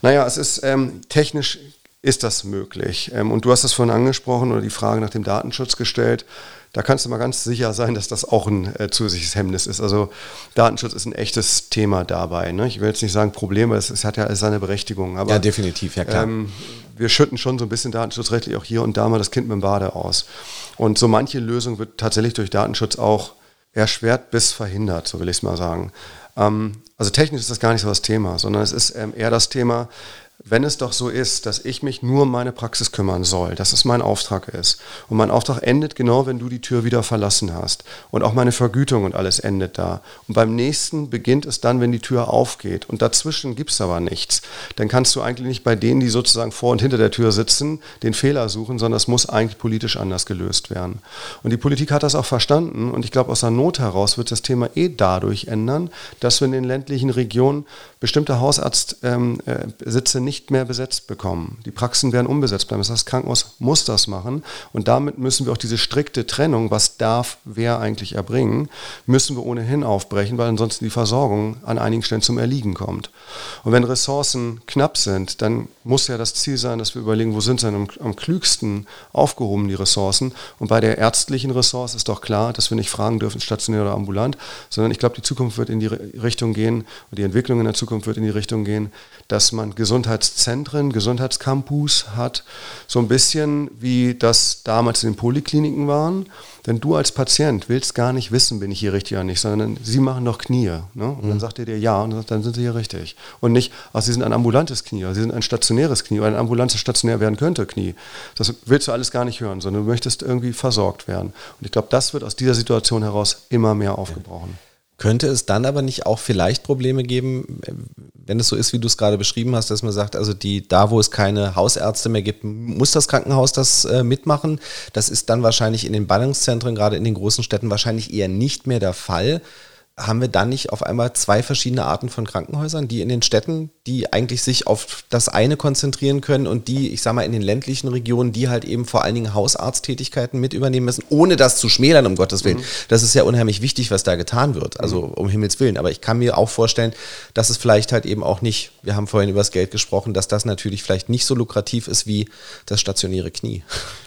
Naja, es ist ähm, technisch ist das möglich. Ähm, und du hast das vorhin angesprochen oder die Frage nach dem Datenschutz gestellt. Da kannst du mal ganz sicher sein, dass das auch ein äh, zusätzliches Hemmnis ist. Also Datenschutz ist ein echtes Thema dabei. Ne? Ich will jetzt nicht sagen Problem, weil es, es hat ja seine Berechtigung. Aber, ja, definitiv, ja klar. Ähm, wir schütten schon so ein bisschen datenschutzrechtlich auch hier und da mal das Kind mit dem Bade aus. Und so manche Lösung wird tatsächlich durch Datenschutz auch erschwert bis verhindert, so will ich es mal sagen. Ähm, also technisch ist das gar nicht so das Thema, sondern es ist ähm, eher das Thema, wenn es doch so ist, dass ich mich nur um meine Praxis kümmern soll, dass es mein Auftrag ist. Und mein Auftrag endet genau, wenn du die Tür wieder verlassen hast. Und auch meine Vergütung und alles endet da. Und beim nächsten beginnt es dann, wenn die Tür aufgeht. Und dazwischen gibt es aber nichts. Dann kannst du eigentlich nicht bei denen, die sozusagen vor und hinter der Tür sitzen, den Fehler suchen, sondern das muss eigentlich politisch anders gelöst werden. Und die Politik hat das auch verstanden. Und ich glaube, aus der Not heraus wird das Thema eh dadurch ändern, dass wir in den ländlichen Regionen bestimmte Hausarztsitze ähm, äh, nicht mehr besetzt bekommen. Die Praxen werden unbesetzt bleiben. Das heißt, das Krankenhaus muss das machen. Und damit müssen wir auch diese strikte Trennung, was darf wer eigentlich erbringen, müssen wir ohnehin aufbrechen, weil ansonsten die Versorgung an einigen Stellen zum Erliegen kommt. Und wenn Ressourcen knapp sind, dann muss ja das Ziel sein, dass wir überlegen, wo sind sie am, am klügsten aufgehoben, die Ressourcen. Und bei der ärztlichen Ressource ist doch klar, dass wir nicht fragen dürfen, stationär oder ambulant, sondern ich glaube, die Zukunft wird in die Richtung gehen und die Entwicklung in der Zukunft Zukunft wird in die Richtung gehen, dass man Gesundheit Gesundheitszentren, Gesundheitscampus hat, so ein bisschen wie das damals in den Polikliniken waren. Denn du als Patient willst gar nicht wissen, bin ich hier richtig oder nicht, sondern sie machen doch Knie. Ne? Und mhm. dann sagt er dir ja und dann sind sie hier richtig. Und nicht, ach, sie sind ein ambulantes Knie oder sie sind ein stationäres Knie oder ein ambulantes stationär werden könnte Knie. Das willst du alles gar nicht hören, sondern du möchtest irgendwie versorgt werden. Und ich glaube, das wird aus dieser Situation heraus immer mehr aufgebrochen. Könnte es dann aber nicht auch vielleicht Probleme geben, wenn es so ist, wie du es gerade beschrieben hast, dass man sagt, also die, da wo es keine Hausärzte mehr gibt, muss das Krankenhaus das äh, mitmachen? Das ist dann wahrscheinlich in den Ballungszentren, gerade in den großen Städten, wahrscheinlich eher nicht mehr der Fall haben wir dann nicht auf einmal zwei verschiedene Arten von Krankenhäusern, die in den Städten, die eigentlich sich auf das eine konzentrieren können und die, ich sage mal, in den ländlichen Regionen, die halt eben vor allen Dingen Hausarzttätigkeiten mit übernehmen müssen, ohne das zu schmälern, um Gottes Willen. Mhm. Das ist ja unheimlich wichtig, was da getan wird, also mhm. um Himmels Willen. Aber ich kann mir auch vorstellen, dass es vielleicht halt eben auch nicht, wir haben vorhin über das Geld gesprochen, dass das natürlich vielleicht nicht so lukrativ ist wie das stationäre Knie.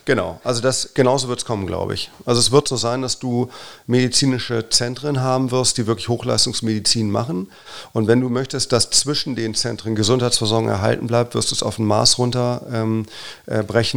Genau, also das genauso wird es kommen, glaube ich. Also es wird so sein, dass du medizinische Zentren haben wirst, die wirklich Hochleistungsmedizin machen. Und wenn du möchtest, dass zwischen den Zentren Gesundheitsversorgung erhalten bleibt, wirst du es auf ein Maß runterbrechen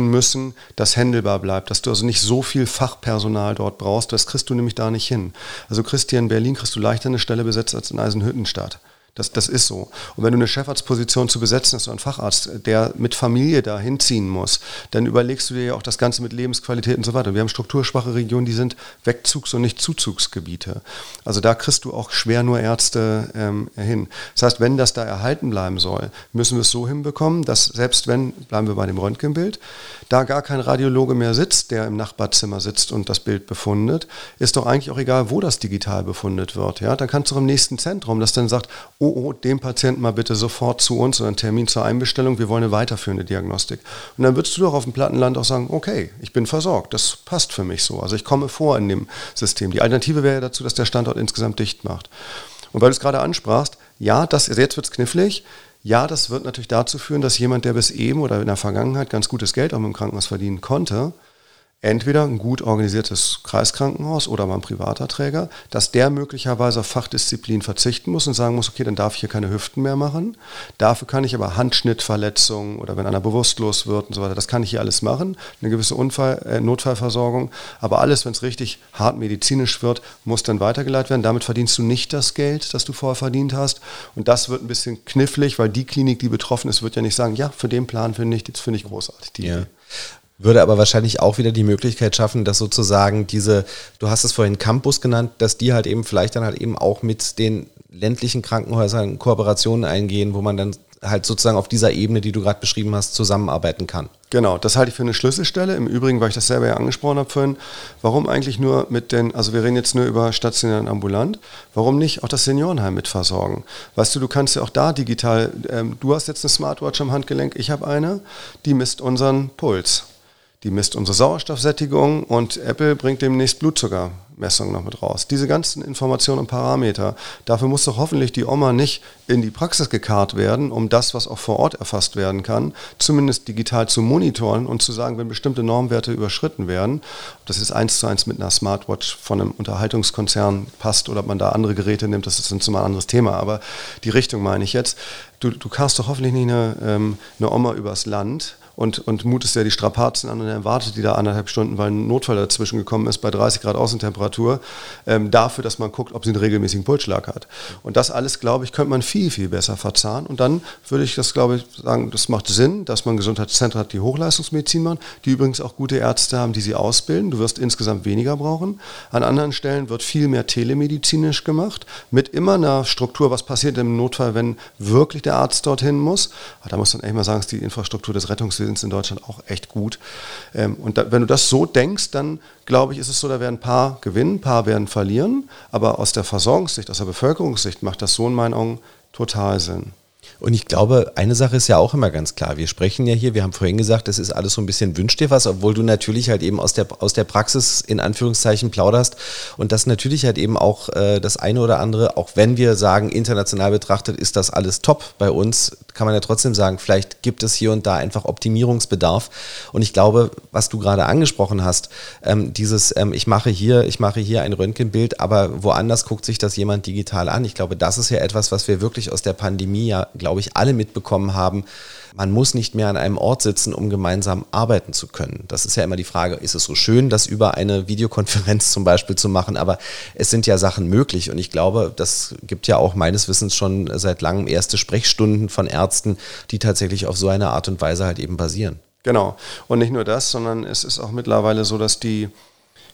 ähm, äh, müssen, das händelbar bleibt, dass du also nicht so viel Fachpersonal dort brauchst. Das kriegst du nämlich da nicht hin. Also hier in Berlin kriegst du leichter eine Stelle besetzt als in Eisenhüttenstadt. Das, das ist so. Und wenn du eine Chefarztposition zu besetzen hast, so ein Facharzt, der mit Familie da hinziehen muss, dann überlegst du dir ja auch das Ganze mit Lebensqualität und so weiter. Wir haben strukturschwache Regionen, die sind Wegzugs- und nicht Zuzugsgebiete. Also da kriegst du auch schwer nur Ärzte ähm, hin. Das heißt, wenn das da erhalten bleiben soll, müssen wir es so hinbekommen, dass selbst wenn, bleiben wir bei dem Röntgenbild, da gar kein Radiologe mehr sitzt, der im Nachbarzimmer sitzt und das Bild befundet, ist doch eigentlich auch egal, wo das digital befundet wird. Ja? Dann kannst du im nächsten Zentrum, das dann sagt, oh, oh, dem Patienten mal bitte sofort zu uns oder einen Termin zur Einbestellung, wir wollen eine weiterführende Diagnostik. Und dann würdest du doch auf dem Plattenland auch sagen, okay, ich bin versorgt, das passt für mich so. Also ich komme vor in dem System. Die Alternative wäre dazu, dass der Standort insgesamt dicht macht. Und weil du es gerade ansprachst, ja, das, jetzt wird es knifflig, ja, das wird natürlich dazu führen, dass jemand, der bis eben oder in der Vergangenheit ganz gutes Geld auch dem Krankenhaus verdienen konnte, entweder ein gut organisiertes Kreiskrankenhaus oder mal ein privater Träger, dass der möglicherweise auf Fachdisziplin verzichten muss und sagen muss, okay, dann darf ich hier keine Hüften mehr machen. Dafür kann ich aber Handschnittverletzungen oder wenn einer bewusstlos wird und so weiter, das kann ich hier alles machen. Eine gewisse Unfall, äh, Notfallversorgung. Aber alles, wenn es richtig hart medizinisch wird, muss dann weitergeleitet werden. Damit verdienst du nicht das Geld, das du vorher verdient hast. Und das wird ein bisschen knifflig, weil die Klinik, die betroffen ist, wird ja nicht sagen, ja, für den Plan finde ich, das finde ich großartig. Die ja. Idee würde aber wahrscheinlich auch wieder die Möglichkeit schaffen, dass sozusagen diese, du hast es vorhin Campus genannt, dass die halt eben vielleicht dann halt eben auch mit den ländlichen Krankenhäusern Kooperationen eingehen, wo man dann halt sozusagen auf dieser Ebene, die du gerade beschrieben hast, zusammenarbeiten kann. Genau, das halte ich für eine Schlüsselstelle. Im Übrigen, weil ich das selber ja angesprochen habe vorhin, warum eigentlich nur mit den, also wir reden jetzt nur über stationär und ambulant, warum nicht auch das Seniorenheim mit versorgen? Weißt du, du kannst ja auch da digital, ähm, du hast jetzt eine Smartwatch am Handgelenk, ich habe eine, die misst unseren Puls die misst unsere Sauerstoffsättigung und Apple bringt demnächst Blutzuckermessungen noch mit raus. Diese ganzen Informationen und Parameter, dafür muss doch hoffentlich die Oma nicht in die Praxis gekarrt werden, um das, was auch vor Ort erfasst werden kann, zumindest digital zu monitoren und zu sagen, wenn bestimmte Normwerte überschritten werden, ob das jetzt eins zu eins mit einer Smartwatch von einem Unterhaltungskonzern passt oder ob man da andere Geräte nimmt, das ist ein anderes Thema, aber die Richtung meine ich jetzt. Du, du karst doch hoffentlich nicht eine, ähm, eine Oma übers Land, und, und mutest ja die Strapazen an und er wartet die da anderthalb Stunden, weil ein Notfall dazwischen gekommen ist bei 30 Grad Außentemperatur, ähm, dafür, dass man guckt, ob sie einen regelmäßigen Pulsschlag hat. Und das alles, glaube ich, könnte man viel, viel besser verzahnen. Und dann würde ich das, glaube ich, sagen, das macht Sinn, dass man Gesundheitszentren hat, die Hochleistungsmedizin machen, die übrigens auch gute Ärzte haben, die sie ausbilden. Du wirst insgesamt weniger brauchen. An anderen Stellen wird viel mehr telemedizinisch gemacht, mit immer einer Struktur, was passiert im Notfall, wenn wirklich der Arzt dorthin muss. Da muss man echt mal sagen, ist die Infrastruktur des Rettungswesens sind in Deutschland auch echt gut. Ähm, und da, wenn du das so denkst, dann glaube ich, ist es so, da werden ein paar gewinnen, ein paar werden verlieren. Aber aus der Versorgungssicht, aus der Bevölkerungssicht macht das so in meinen Augen total Sinn. Und ich glaube, eine Sache ist ja auch immer ganz klar. Wir sprechen ja hier, wir haben vorhin gesagt, das ist alles so ein bisschen wünsch dir was, obwohl du natürlich halt eben aus der, aus der Praxis in Anführungszeichen plauderst und das natürlich halt eben auch äh, das eine oder andere, auch wenn wir sagen, international betrachtet ist das alles top bei uns, kann man ja trotzdem sagen, vielleicht gibt es hier und da einfach Optimierungsbedarf. Und ich glaube, was du gerade angesprochen hast, ähm, dieses, ähm, ich mache hier, ich mache hier ein Röntgenbild, aber woanders guckt sich das jemand digital an. Ich glaube, das ist ja etwas, was wir wirklich aus der Pandemie ja, glaube glaube ich, alle mitbekommen haben, man muss nicht mehr an einem Ort sitzen, um gemeinsam arbeiten zu können. Das ist ja immer die Frage, ist es so schön, das über eine Videokonferenz zum Beispiel zu machen, aber es sind ja Sachen möglich und ich glaube, das gibt ja auch meines Wissens schon seit langem erste Sprechstunden von Ärzten, die tatsächlich auf so eine Art und Weise halt eben basieren. Genau. Und nicht nur das, sondern es ist auch mittlerweile so, dass die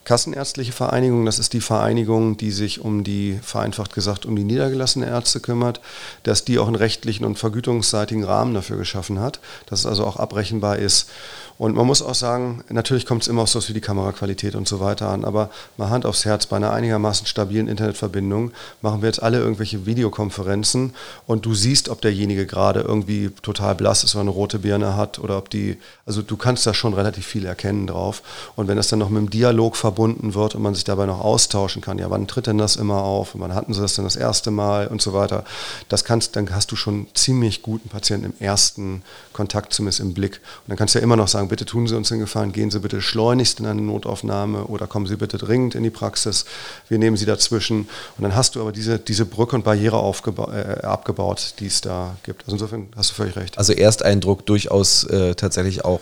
Kassenärztliche Vereinigung, das ist die Vereinigung, die sich um die, vereinfacht gesagt, um die niedergelassenen Ärzte kümmert, dass die auch einen rechtlichen und vergütungsseitigen Rahmen dafür geschaffen hat, dass es also auch abrechenbar ist. Und man muss auch sagen, natürlich kommt es immer auf so wie die Kameraqualität und so weiter an, aber mal Hand aufs Herz, bei einer einigermaßen stabilen Internetverbindung machen wir jetzt alle irgendwelche Videokonferenzen und du siehst, ob derjenige gerade irgendwie total blass ist oder eine rote Birne hat oder ob die, also du kannst da schon relativ viel erkennen drauf. Und wenn das dann noch mit dem Dialog verbunden wird und man sich dabei noch austauschen kann, ja, wann tritt denn das immer auf? Wann hatten sie das denn das erste Mal und so weiter, das kannst, dann hast du schon ziemlich guten Patienten im ersten Kontakt zumindest im Blick. Und dann kannst du ja immer noch sagen, bitte tun Sie uns den Gefallen, gehen Sie bitte schleunigst in eine Notaufnahme oder kommen Sie bitte dringend in die Praxis. Wir nehmen Sie dazwischen. Und dann hast du aber diese, diese Brücke und Barriere äh, abgebaut, die es da gibt. Also insofern hast du völlig recht. Also Ersteindruck durchaus äh, tatsächlich auch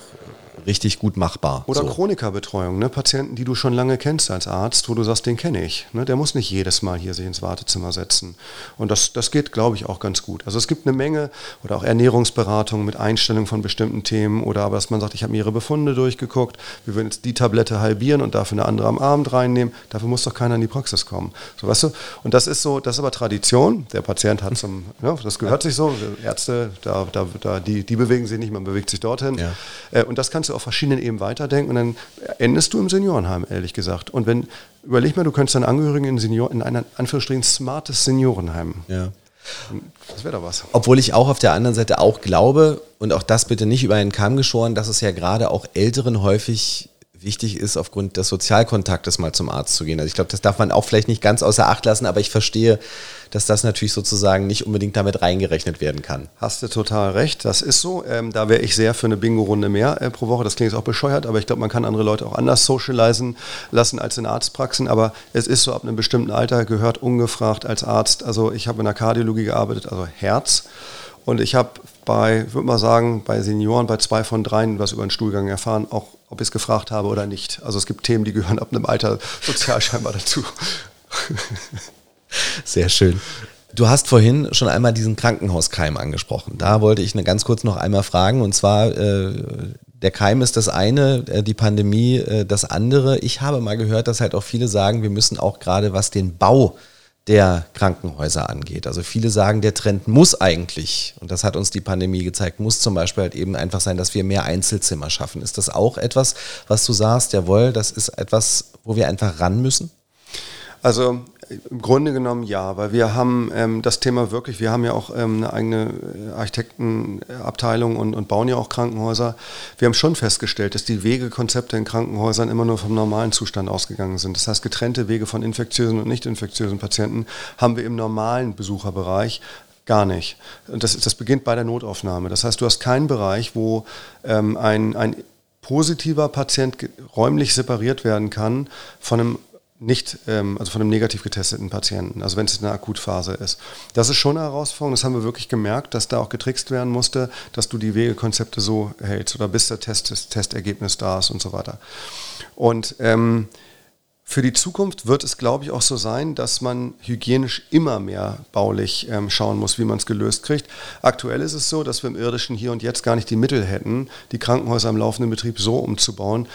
richtig gut machbar. Oder so. Chronikerbetreuung, ne? Patienten, die du schon lange kennst als Arzt, wo du sagst, den kenne ich. Ne? Der muss nicht jedes Mal hier sich ins Wartezimmer setzen. Und das, das geht, glaube ich, auch ganz gut. Also es gibt eine Menge oder auch Ernährungsberatung mit Einstellung von bestimmten Themen oder aber, dass man sagt, ich habe mir ihre Befunde durchgeguckt, wir würden jetzt die Tablette halbieren und dafür eine andere am Abend reinnehmen. Dafür muss doch keiner in die Praxis kommen. So, weißt du? Und das ist so, das ist aber Tradition. Der Patient hat zum, ja, [laughs] das gehört sich so. Ärzte, da, da, da, die, die bewegen sich nicht, man bewegt sich dorthin. Ja. Äh, und das kannst du auf verschiedenen Ebenen weiterdenken und dann endest du im Seniorenheim, ehrlich gesagt. Und wenn, überleg mal, du könntest deinen Angehörigen in, Senior, in ein Anführungsstrichen smartes Seniorenheim. Ja. Das wäre doch was. Obwohl ich auch auf der anderen Seite auch glaube, und auch das bitte nicht über einen Kamm geschoren, dass es ja gerade auch Älteren häufig wichtig ist, aufgrund des Sozialkontaktes mal zum Arzt zu gehen. Also ich glaube, das darf man auch vielleicht nicht ganz außer Acht lassen, aber ich verstehe, dass das natürlich sozusagen nicht unbedingt damit reingerechnet werden kann. Hast du total recht, das ist so. Ähm, da wäre ich sehr für eine Bingo-Runde mehr äh, pro Woche. Das klingt jetzt auch bescheuert, aber ich glaube, man kann andere Leute auch anders socialisen lassen als in Arztpraxen. Aber es ist so, ab einem bestimmten Alter gehört ungefragt als Arzt, also ich habe in der Kardiologie gearbeitet, also Herz. Und ich habe bei, würde mal sagen, bei Senioren, bei zwei von dreien was über den Stuhlgang erfahren, auch ob ich es gefragt habe oder nicht. Also es gibt Themen, die gehören ab einem Alter [laughs] sozial scheinbar dazu. Sehr schön. Du hast vorhin schon einmal diesen Krankenhauskeim angesprochen. Da wollte ich ganz kurz noch einmal fragen. Und zwar, äh, der Keim ist das eine, äh, die Pandemie äh, das andere. Ich habe mal gehört, dass halt auch viele sagen, wir müssen auch gerade was den Bau der Krankenhäuser angeht. Also viele sagen, der Trend muss eigentlich, und das hat uns die Pandemie gezeigt, muss zum Beispiel halt eben einfach sein, dass wir mehr Einzelzimmer schaffen. Ist das auch etwas, was du sagst, jawohl, das ist etwas, wo wir einfach ran müssen? Also im Grunde genommen ja, weil wir haben ähm, das Thema wirklich, wir haben ja auch ähm, eine eigene äh, Architektenabteilung und, und, bauen ja auch Krankenhäuser. Wir haben schon festgestellt, dass die Wegekonzepte in Krankenhäusern immer nur vom normalen Zustand ausgegangen sind. Das heißt, getrennte Wege von infektiösen und nicht infektiösen Patienten haben wir im normalen Besucherbereich Gar nicht. Und das, das beginnt bei der Notaufnahme. Das heißt, du hast keinen Bereich, wo ähm, ein, ein positiver Patient räumlich separiert werden kann von einem nicht, ähm, also von einem negativ getesteten Patienten, also wenn es eine Akutphase ist. Das ist schon eine Herausforderung, das haben wir wirklich gemerkt, dass da auch getrickst werden musste, dass du die Wegekonzepte so hältst oder bis der Test, das Testergebnis da ist und so weiter. Und ähm, für die Zukunft wird es, glaube ich, auch so sein, dass man hygienisch immer mehr baulich ähm, schauen muss, wie man es gelöst kriegt. Aktuell ist es so, dass wir im irdischen Hier und Jetzt gar nicht die Mittel hätten, die Krankenhäuser im laufenden Betrieb so umzubauen,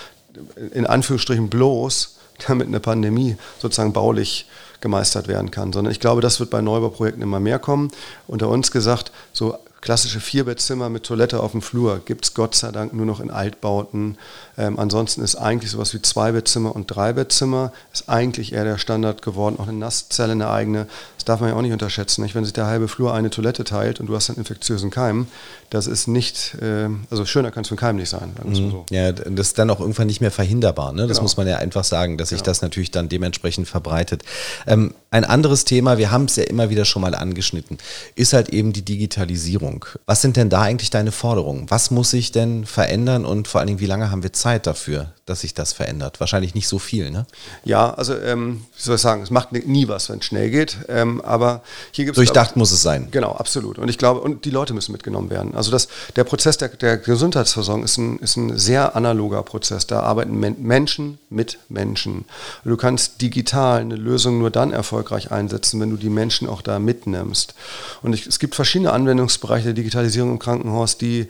in Anführungsstrichen bloß, [laughs] damit eine Pandemie sozusagen baulich gemeistert werden kann, sondern ich glaube, das wird bei Neubauprojekten immer mehr kommen. Unter uns gesagt, so klassische Vierbettzimmer mit Toilette auf dem Flur gibt es Gott sei Dank nur noch in Altbauten. Ähm, ansonsten ist eigentlich sowas wie Zweibettzimmer und Dreibettzimmer ist eigentlich eher der Standard geworden. Auch eine Nasszelle, eine eigene. Das darf man ja auch nicht unterschätzen. Nicht? Wenn sich der halbe Flur eine Toilette teilt und du hast einen infektiösen Keim, das ist nicht, äh, also schöner kann es für einen Keim nicht sein. Mhm. So. Ja, das ist dann auch irgendwann nicht mehr verhinderbar. Ne? Das genau. muss man ja einfach sagen, dass sich genau. das natürlich dann dementsprechend verbreitet. Ähm, ein anderes Thema, wir haben es ja immer wieder schon mal angeschnitten, ist halt eben die Digitalisierung. Was sind denn da eigentlich deine Forderungen? Was muss sich denn verändern und vor allen Dingen, wie lange haben wir Zeit dafür, dass sich das verändert? Wahrscheinlich nicht so viel, ne? Ja, also ähm, wie soll ich sagen, es macht nie was, wenn es schnell geht. Ähm, aber hier gibt es. Durchdacht muss es sein. Genau, absolut. Und ich glaube, und die Leute müssen mitgenommen werden. Also das, der Prozess der, der Gesundheitsversorgung ist ein, ist ein sehr analoger Prozess. Da arbeiten Men Menschen mit Menschen. Du kannst digital eine Lösung nur dann erfolgreich einsetzen, wenn du die Menschen auch da mitnimmst. Und ich, es gibt verschiedene Anwendungsbereiche der Digitalisierung im Krankenhaus, die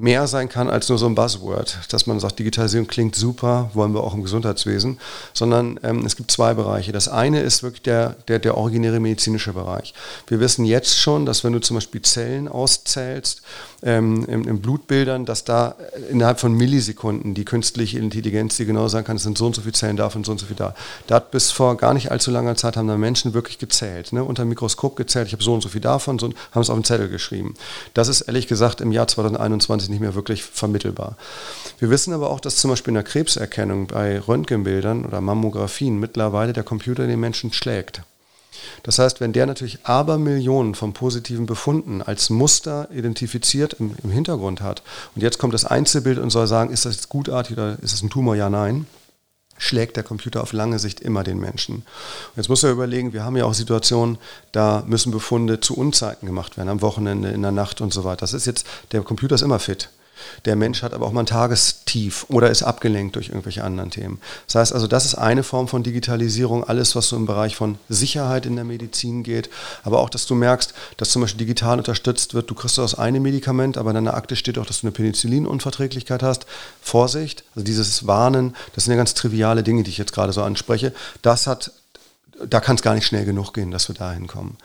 mehr sein kann als nur so ein Buzzword, dass man sagt, Digitalisierung klingt super, wollen wir auch im Gesundheitswesen, sondern ähm, es gibt zwei Bereiche. Das eine ist wirklich der, der, der originäre medizinische Bereich. Wir wissen jetzt schon, dass wenn du zum Beispiel Zellen auszählst, ähm, in, in, Blutbildern, dass da innerhalb von Millisekunden die künstliche Intelligenz dir genau sagen kann, es sind so und so viele Zellen da und so und so viel da. Da hat bis vor gar nicht allzu langer Zeit haben da Menschen wirklich gezählt, ne, unter dem Mikroskop gezählt, ich habe so und so viel davon, so, haben es auf den Zettel geschrieben. Das ist ehrlich gesagt im Jahr 2021 nicht mehr wirklich vermittelbar. Wir wissen aber auch, dass zum Beispiel in der Krebserkennung bei Röntgenbildern oder Mammografien mittlerweile der Computer den Menschen schlägt. Das heißt, wenn der natürlich Abermillionen von positiven Befunden als Muster identifiziert im, im, Hintergrund hat und jetzt kommt das Einzelbild und soll sagen, ist das jetzt gutartig oder ist es ein Tumor? Ja, nein schlägt der Computer auf lange Sicht immer den Menschen. Und jetzt muss er überlegen, wir haben ja auch Situationen, da müssen Befunde zu Unzeiten gemacht werden, am Wochenende, in der Nacht und so weiter. Das ist jetzt, der Computer ist immer fit. Der Mensch hat aber auch mal ein Tagestief oder ist abgelenkt durch irgendwelche anderen Themen. Das heißt also, das ist eine Form von Digitalisierung, alles, was so im Bereich von Sicherheit in der Medizin geht. Aber auch, dass du merkst, dass zum Beispiel digital unterstützt wird. Du kriegst aus einem Medikament, aber in deiner Akte steht auch, dass du eine Penicillinunverträglichkeit hast. Vorsicht, also dieses Warnen, das sind ja ganz triviale Dinge, die ich jetzt gerade so anspreche. Das hat da kann es gar nicht schnell genug gehen, dass wir dahin kommen.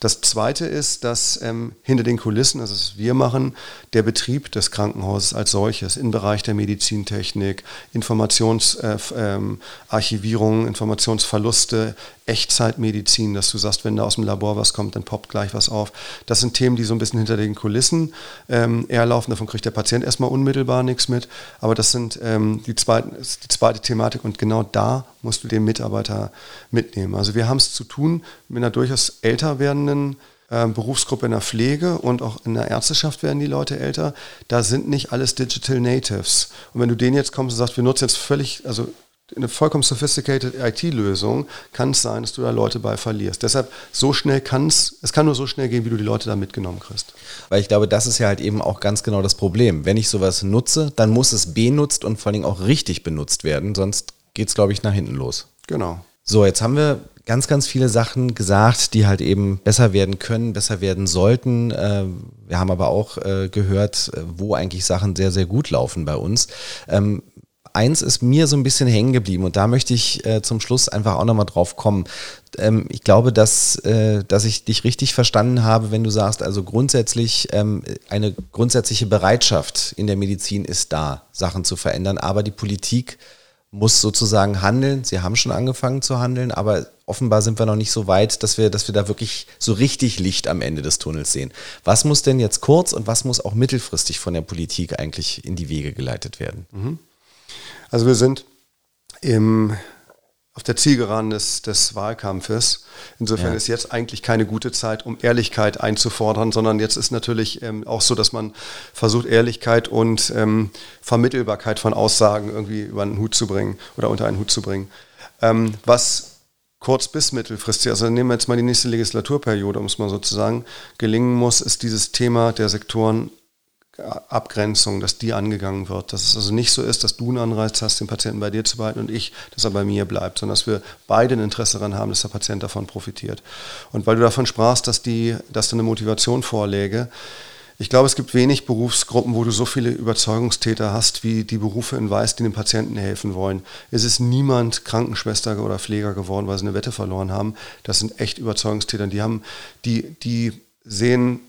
Das Zweite ist, dass ähm, hinter den Kulissen, also was wir machen, der Betrieb des Krankenhauses als solches im Bereich der Medizintechnik, Informationsarchivierung, äh, ähm, Informationsverluste, Echtzeitmedizin, dass du sagst, wenn da aus dem Labor was kommt, dann poppt gleich was auf. Das sind Themen, die so ein bisschen hinter den Kulissen ähm, eher laufen. Davon kriegt der Patient erstmal unmittelbar nichts mit. Aber das sind ähm, die, zweite, die zweite Thematik und genau da musst du den Mitarbeiter mitnehmen. Also wir haben es zu tun mit einer durchaus älter werdenden äh, Berufsgruppe in der Pflege und auch in der Ärzteschaft werden die Leute älter. Da sind nicht alles Digital Natives. Und wenn du denen jetzt kommst und sagst, wir nutzen jetzt völlig, also eine vollkommen sophisticated IT-Lösung kann es sein, dass du da Leute bei verlierst. Deshalb so schnell kann es, es kann nur so schnell gehen, wie du die Leute da mitgenommen kriegst. Weil ich glaube, das ist ja halt eben auch ganz genau das Problem. Wenn ich sowas nutze, dann muss es benutzt und vor allem auch richtig benutzt werden, sonst geht es, glaube ich, nach hinten los. Genau. So, jetzt haben wir ganz, ganz viele Sachen gesagt, die halt eben besser werden können, besser werden sollten. Äh, wir haben aber auch äh, gehört, äh, wo eigentlich Sachen sehr, sehr gut laufen bei uns. Eins ist mir so ein bisschen hängen geblieben und da möchte ich äh, zum Schluss einfach auch nochmal drauf kommen. Ähm, ich glaube, dass, äh, dass ich dich richtig verstanden habe, wenn du sagst, also grundsätzlich ähm, eine grundsätzliche Bereitschaft in der Medizin ist da, Sachen zu verändern, aber die Politik muss sozusagen handeln. Sie haben schon angefangen zu handeln, aber offenbar sind wir noch nicht so weit, dass wir, dass wir da wirklich so richtig Licht am Ende des Tunnels sehen. Was muss denn jetzt kurz und was muss auch mittelfristig von der Politik eigentlich in die Wege geleitet werden? Mhm. Also wir sind im, auf der Zielgeraden des, des Wahlkampfes. Insofern ja. ist jetzt eigentlich keine gute Zeit, um Ehrlichkeit einzufordern, sondern jetzt ist natürlich ähm, auch so, dass man versucht, Ehrlichkeit und ähm, Vermittelbarkeit von Aussagen irgendwie über einen Hut zu bringen oder unter einen Hut zu bringen. Ähm, was kurz- bis mittelfristig, also nehmen wir jetzt mal die nächste Legislaturperiode, um es mal so zu sagen, gelingen muss, ist dieses Thema der Sektoren Abgrenzung, dass die angegangen wird. Dass es also nicht so ist, dass du einen Anreiz hast, den Patienten bei dir zu behalten und ich, dass er bei mir bleibt, sondern dass wir beide ein Interesse daran haben, dass der Patient davon profitiert. Und weil du davon sprachst, dass, die, dass da eine Motivation vorläge, ich glaube, es gibt wenig Berufsgruppen, wo du so viele Überzeugungstäter hast, wie die Berufe in Weiß, die den Patienten helfen wollen. Es ist niemand Krankenschwester oder Pfleger geworden, weil sie eine Wette verloren haben. Das sind echt Überzeugungstäter. Die haben, die, die sehen,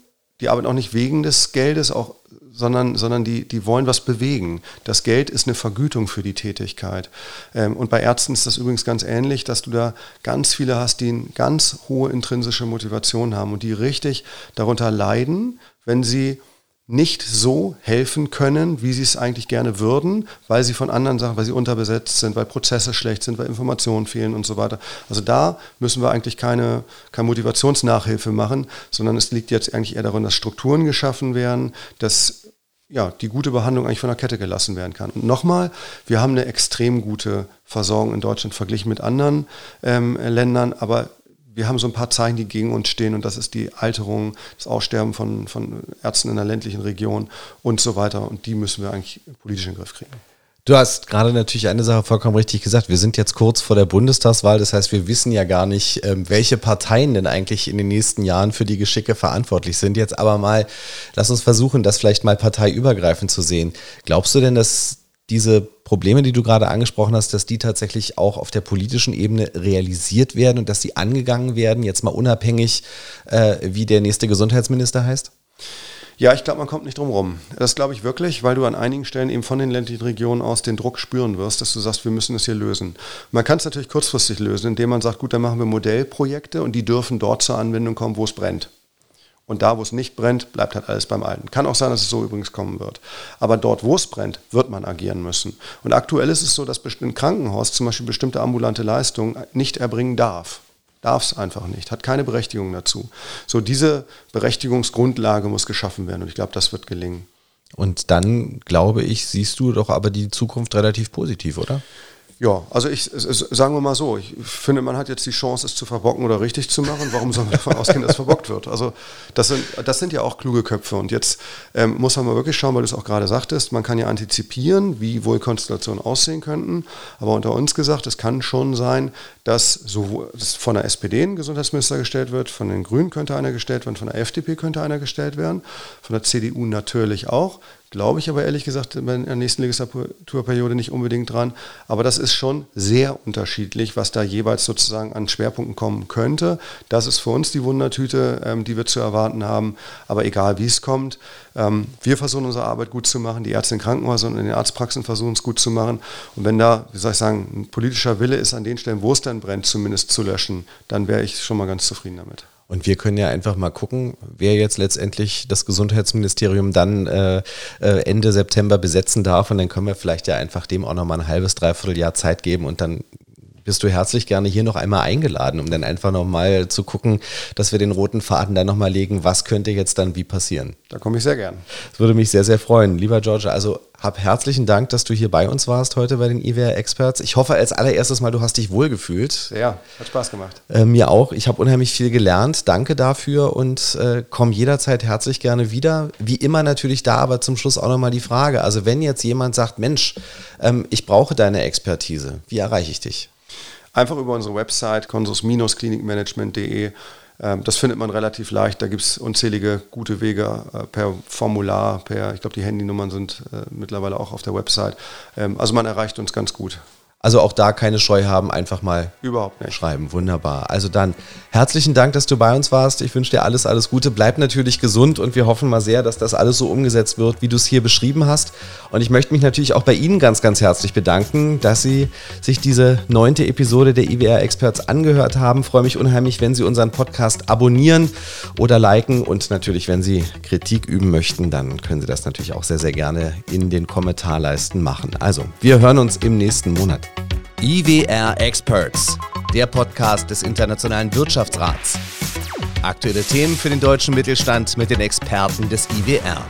die arbeiten auch nicht wegen des Geldes, auch sondern, sondern die, die wollen was bewegen. Das Geld ist eine Vergütung für die Tätigkeit. Ähm, und bei Ärzten ist das übrigens ganz ähnlich, dass du da ganz viele hast, die eine ganz hohe intrinsische Motivation haben und die richtig darunter leiden, wenn sie nicht so helfen können, wie sie es eigentlich gerne würden, weil sie von anderen Sachen, weil sie unterbesetzt sind, weil Prozesse schlecht sind, weil Informationen fehlen und so weiter. Also da müssen wir eigentlich keine, keine Motivationsnachhilfe machen, sondern es liegt jetzt eigentlich eher darin, dass Strukturen geschaffen werden, dass ja, die gute Behandlung eigentlich von der Kette gelassen werden kann. Und nochmal, wir haben eine extrem gute Versorgung in Deutschland verglichen mit anderen ähm, Ländern, aber wir haben so ein paar Zeichen, die gegen uns stehen und das ist die Alterung, das Aussterben von, von Ärzten in der ländlichen Region und so weiter und die müssen wir eigentlich politisch in den Griff kriegen. Du hast gerade natürlich eine Sache vollkommen richtig gesagt. Wir sind jetzt kurz vor der Bundestagswahl. Das heißt, wir wissen ja gar nicht, ähm, welche Parteien denn eigentlich in den nächsten Jahren für die Geschicke verantwortlich sind. Jetzt aber mal, lass uns versuchen, das vielleicht mal parteiübergreifend zu sehen. Glaubst du denn, dass diese Probleme, die du gerade angesprochen hast, dass die tatsächlich auch auf der politischen Ebene realisiert werden und dass sie angegangen werden, jetzt mal unabhängig, äh, wie der nächste Gesundheitsminister heißt? Ja, ich glaube, man kommt nicht drum rum. Das glaube ich wirklich, weil du an einigen Stellen eben von den ländlichen Regionen aus den Druck spüren wirst, dass du sagst, wir müssen das hier lösen. Man kann es natürlich kurzfristig lösen, indem man sagt, gut, dann machen wir Modellprojekte und die dürfen dort zur Anwendung kommen, wo es brennt. Und da, wo es nicht brennt, bleibt halt alles beim Alten. Kann auch sein, dass es so übrigens kommen wird. Aber dort, wo es brennt, wird man agieren müssen. Und aktuell ist es so, dass ein Krankenhaus zum Beispiel bestimmte ambulante Leistungen nicht erbringen darf. Darf es einfach nicht, hat keine Berechtigung dazu. So, diese Berechtigungsgrundlage muss geschaffen werden und ich glaube, das wird gelingen. Und dann, glaube ich, siehst du doch aber die Zukunft relativ positiv, oder? Ja, also ich sagen wir mal so, ich finde, man hat jetzt die Chance, es zu verbocken oder richtig zu machen. Warum soll man [laughs] davon ausgehen, dass es verbockt wird? Also das sind, das sind ja auch kluge Köpfe. Und jetzt ähm, muss man mal wirklich schauen, weil du es auch gerade sagtest, man kann ja antizipieren, wie wohl Konstellationen aussehen könnten. Aber unter uns gesagt, es kann schon sein, dass sowohl dass von der SPD ein Gesundheitsminister gestellt wird, von den Grünen könnte einer gestellt werden, von der FDP könnte einer gestellt werden, von der CDU natürlich auch. Glaube ich aber ehrlich gesagt in der nächsten Legislaturperiode nicht unbedingt dran. Aber das ist schon sehr unterschiedlich, was da jeweils sozusagen an Schwerpunkten kommen könnte. Das ist für uns die Wundertüte, ähm, die wir zu erwarten haben. Aber egal wie es kommt, ähm, wir versuchen unsere Arbeit gut zu machen. Die Ärzte in Krankenhäusern und in den Arztpraxen versuchen es gut zu machen. Und wenn da, wie soll ich sagen, ein politischer Wille ist, an den Stellen, wo es dann brennt, zumindest zu löschen, dann wäre ich schon mal ganz zufrieden damit. Und wir können ja einfach mal gucken, wer jetzt letztendlich das Gesundheitsministerium dann äh, äh, Ende September besetzen darf. Und dann können wir vielleicht ja einfach dem auch nochmal ein halbes, dreiviertel Jahr Zeit geben und dann bist du herzlich gerne hier noch einmal eingeladen, um dann einfach nochmal zu gucken, dass wir den roten Faden dann nochmal legen, was könnte jetzt dann wie passieren. Da komme ich sehr gern. Das würde mich sehr, sehr freuen. Lieber George, also hab herzlichen Dank, dass du hier bei uns warst heute bei den IWR Experts. Ich hoffe als allererstes mal, du hast dich wohlgefühlt. Ja, hat Spaß gemacht. Äh, mir auch. Ich habe unheimlich viel gelernt. Danke dafür und äh, komm jederzeit herzlich gerne wieder. Wie immer natürlich da, aber zum Schluss auch nochmal die Frage. Also wenn jetzt jemand sagt, Mensch, ähm, ich brauche deine Expertise, wie erreiche ich dich? Einfach über unsere Website konsus-klinikmanagement.de. Ähm, das findet man relativ leicht. Da gibt es unzählige gute Wege äh, per Formular, per, ich glaube, die Handynummern sind äh, mittlerweile auch auf der Website. Ähm, also man erreicht uns ganz gut. Also auch da keine Scheu haben, einfach mal Überhaupt nicht. schreiben. Wunderbar. Also dann herzlichen Dank, dass du bei uns warst. Ich wünsche dir alles, alles Gute. Bleib natürlich gesund und wir hoffen mal sehr, dass das alles so umgesetzt wird, wie du es hier beschrieben hast. Und ich möchte mich natürlich auch bei Ihnen ganz, ganz herzlich bedanken, dass Sie sich diese neunte Episode der IWR Experts angehört haben. Ich freue mich unheimlich, wenn Sie unseren Podcast abonnieren oder liken und natürlich, wenn Sie Kritik üben möchten, dann können Sie das natürlich auch sehr, sehr gerne in den Kommentarleisten machen. Also, wir hören uns im nächsten Monat. IWR Experts, der Podcast des Internationalen Wirtschaftsrats. Aktuelle Themen für den deutschen Mittelstand mit den Experten des IWR.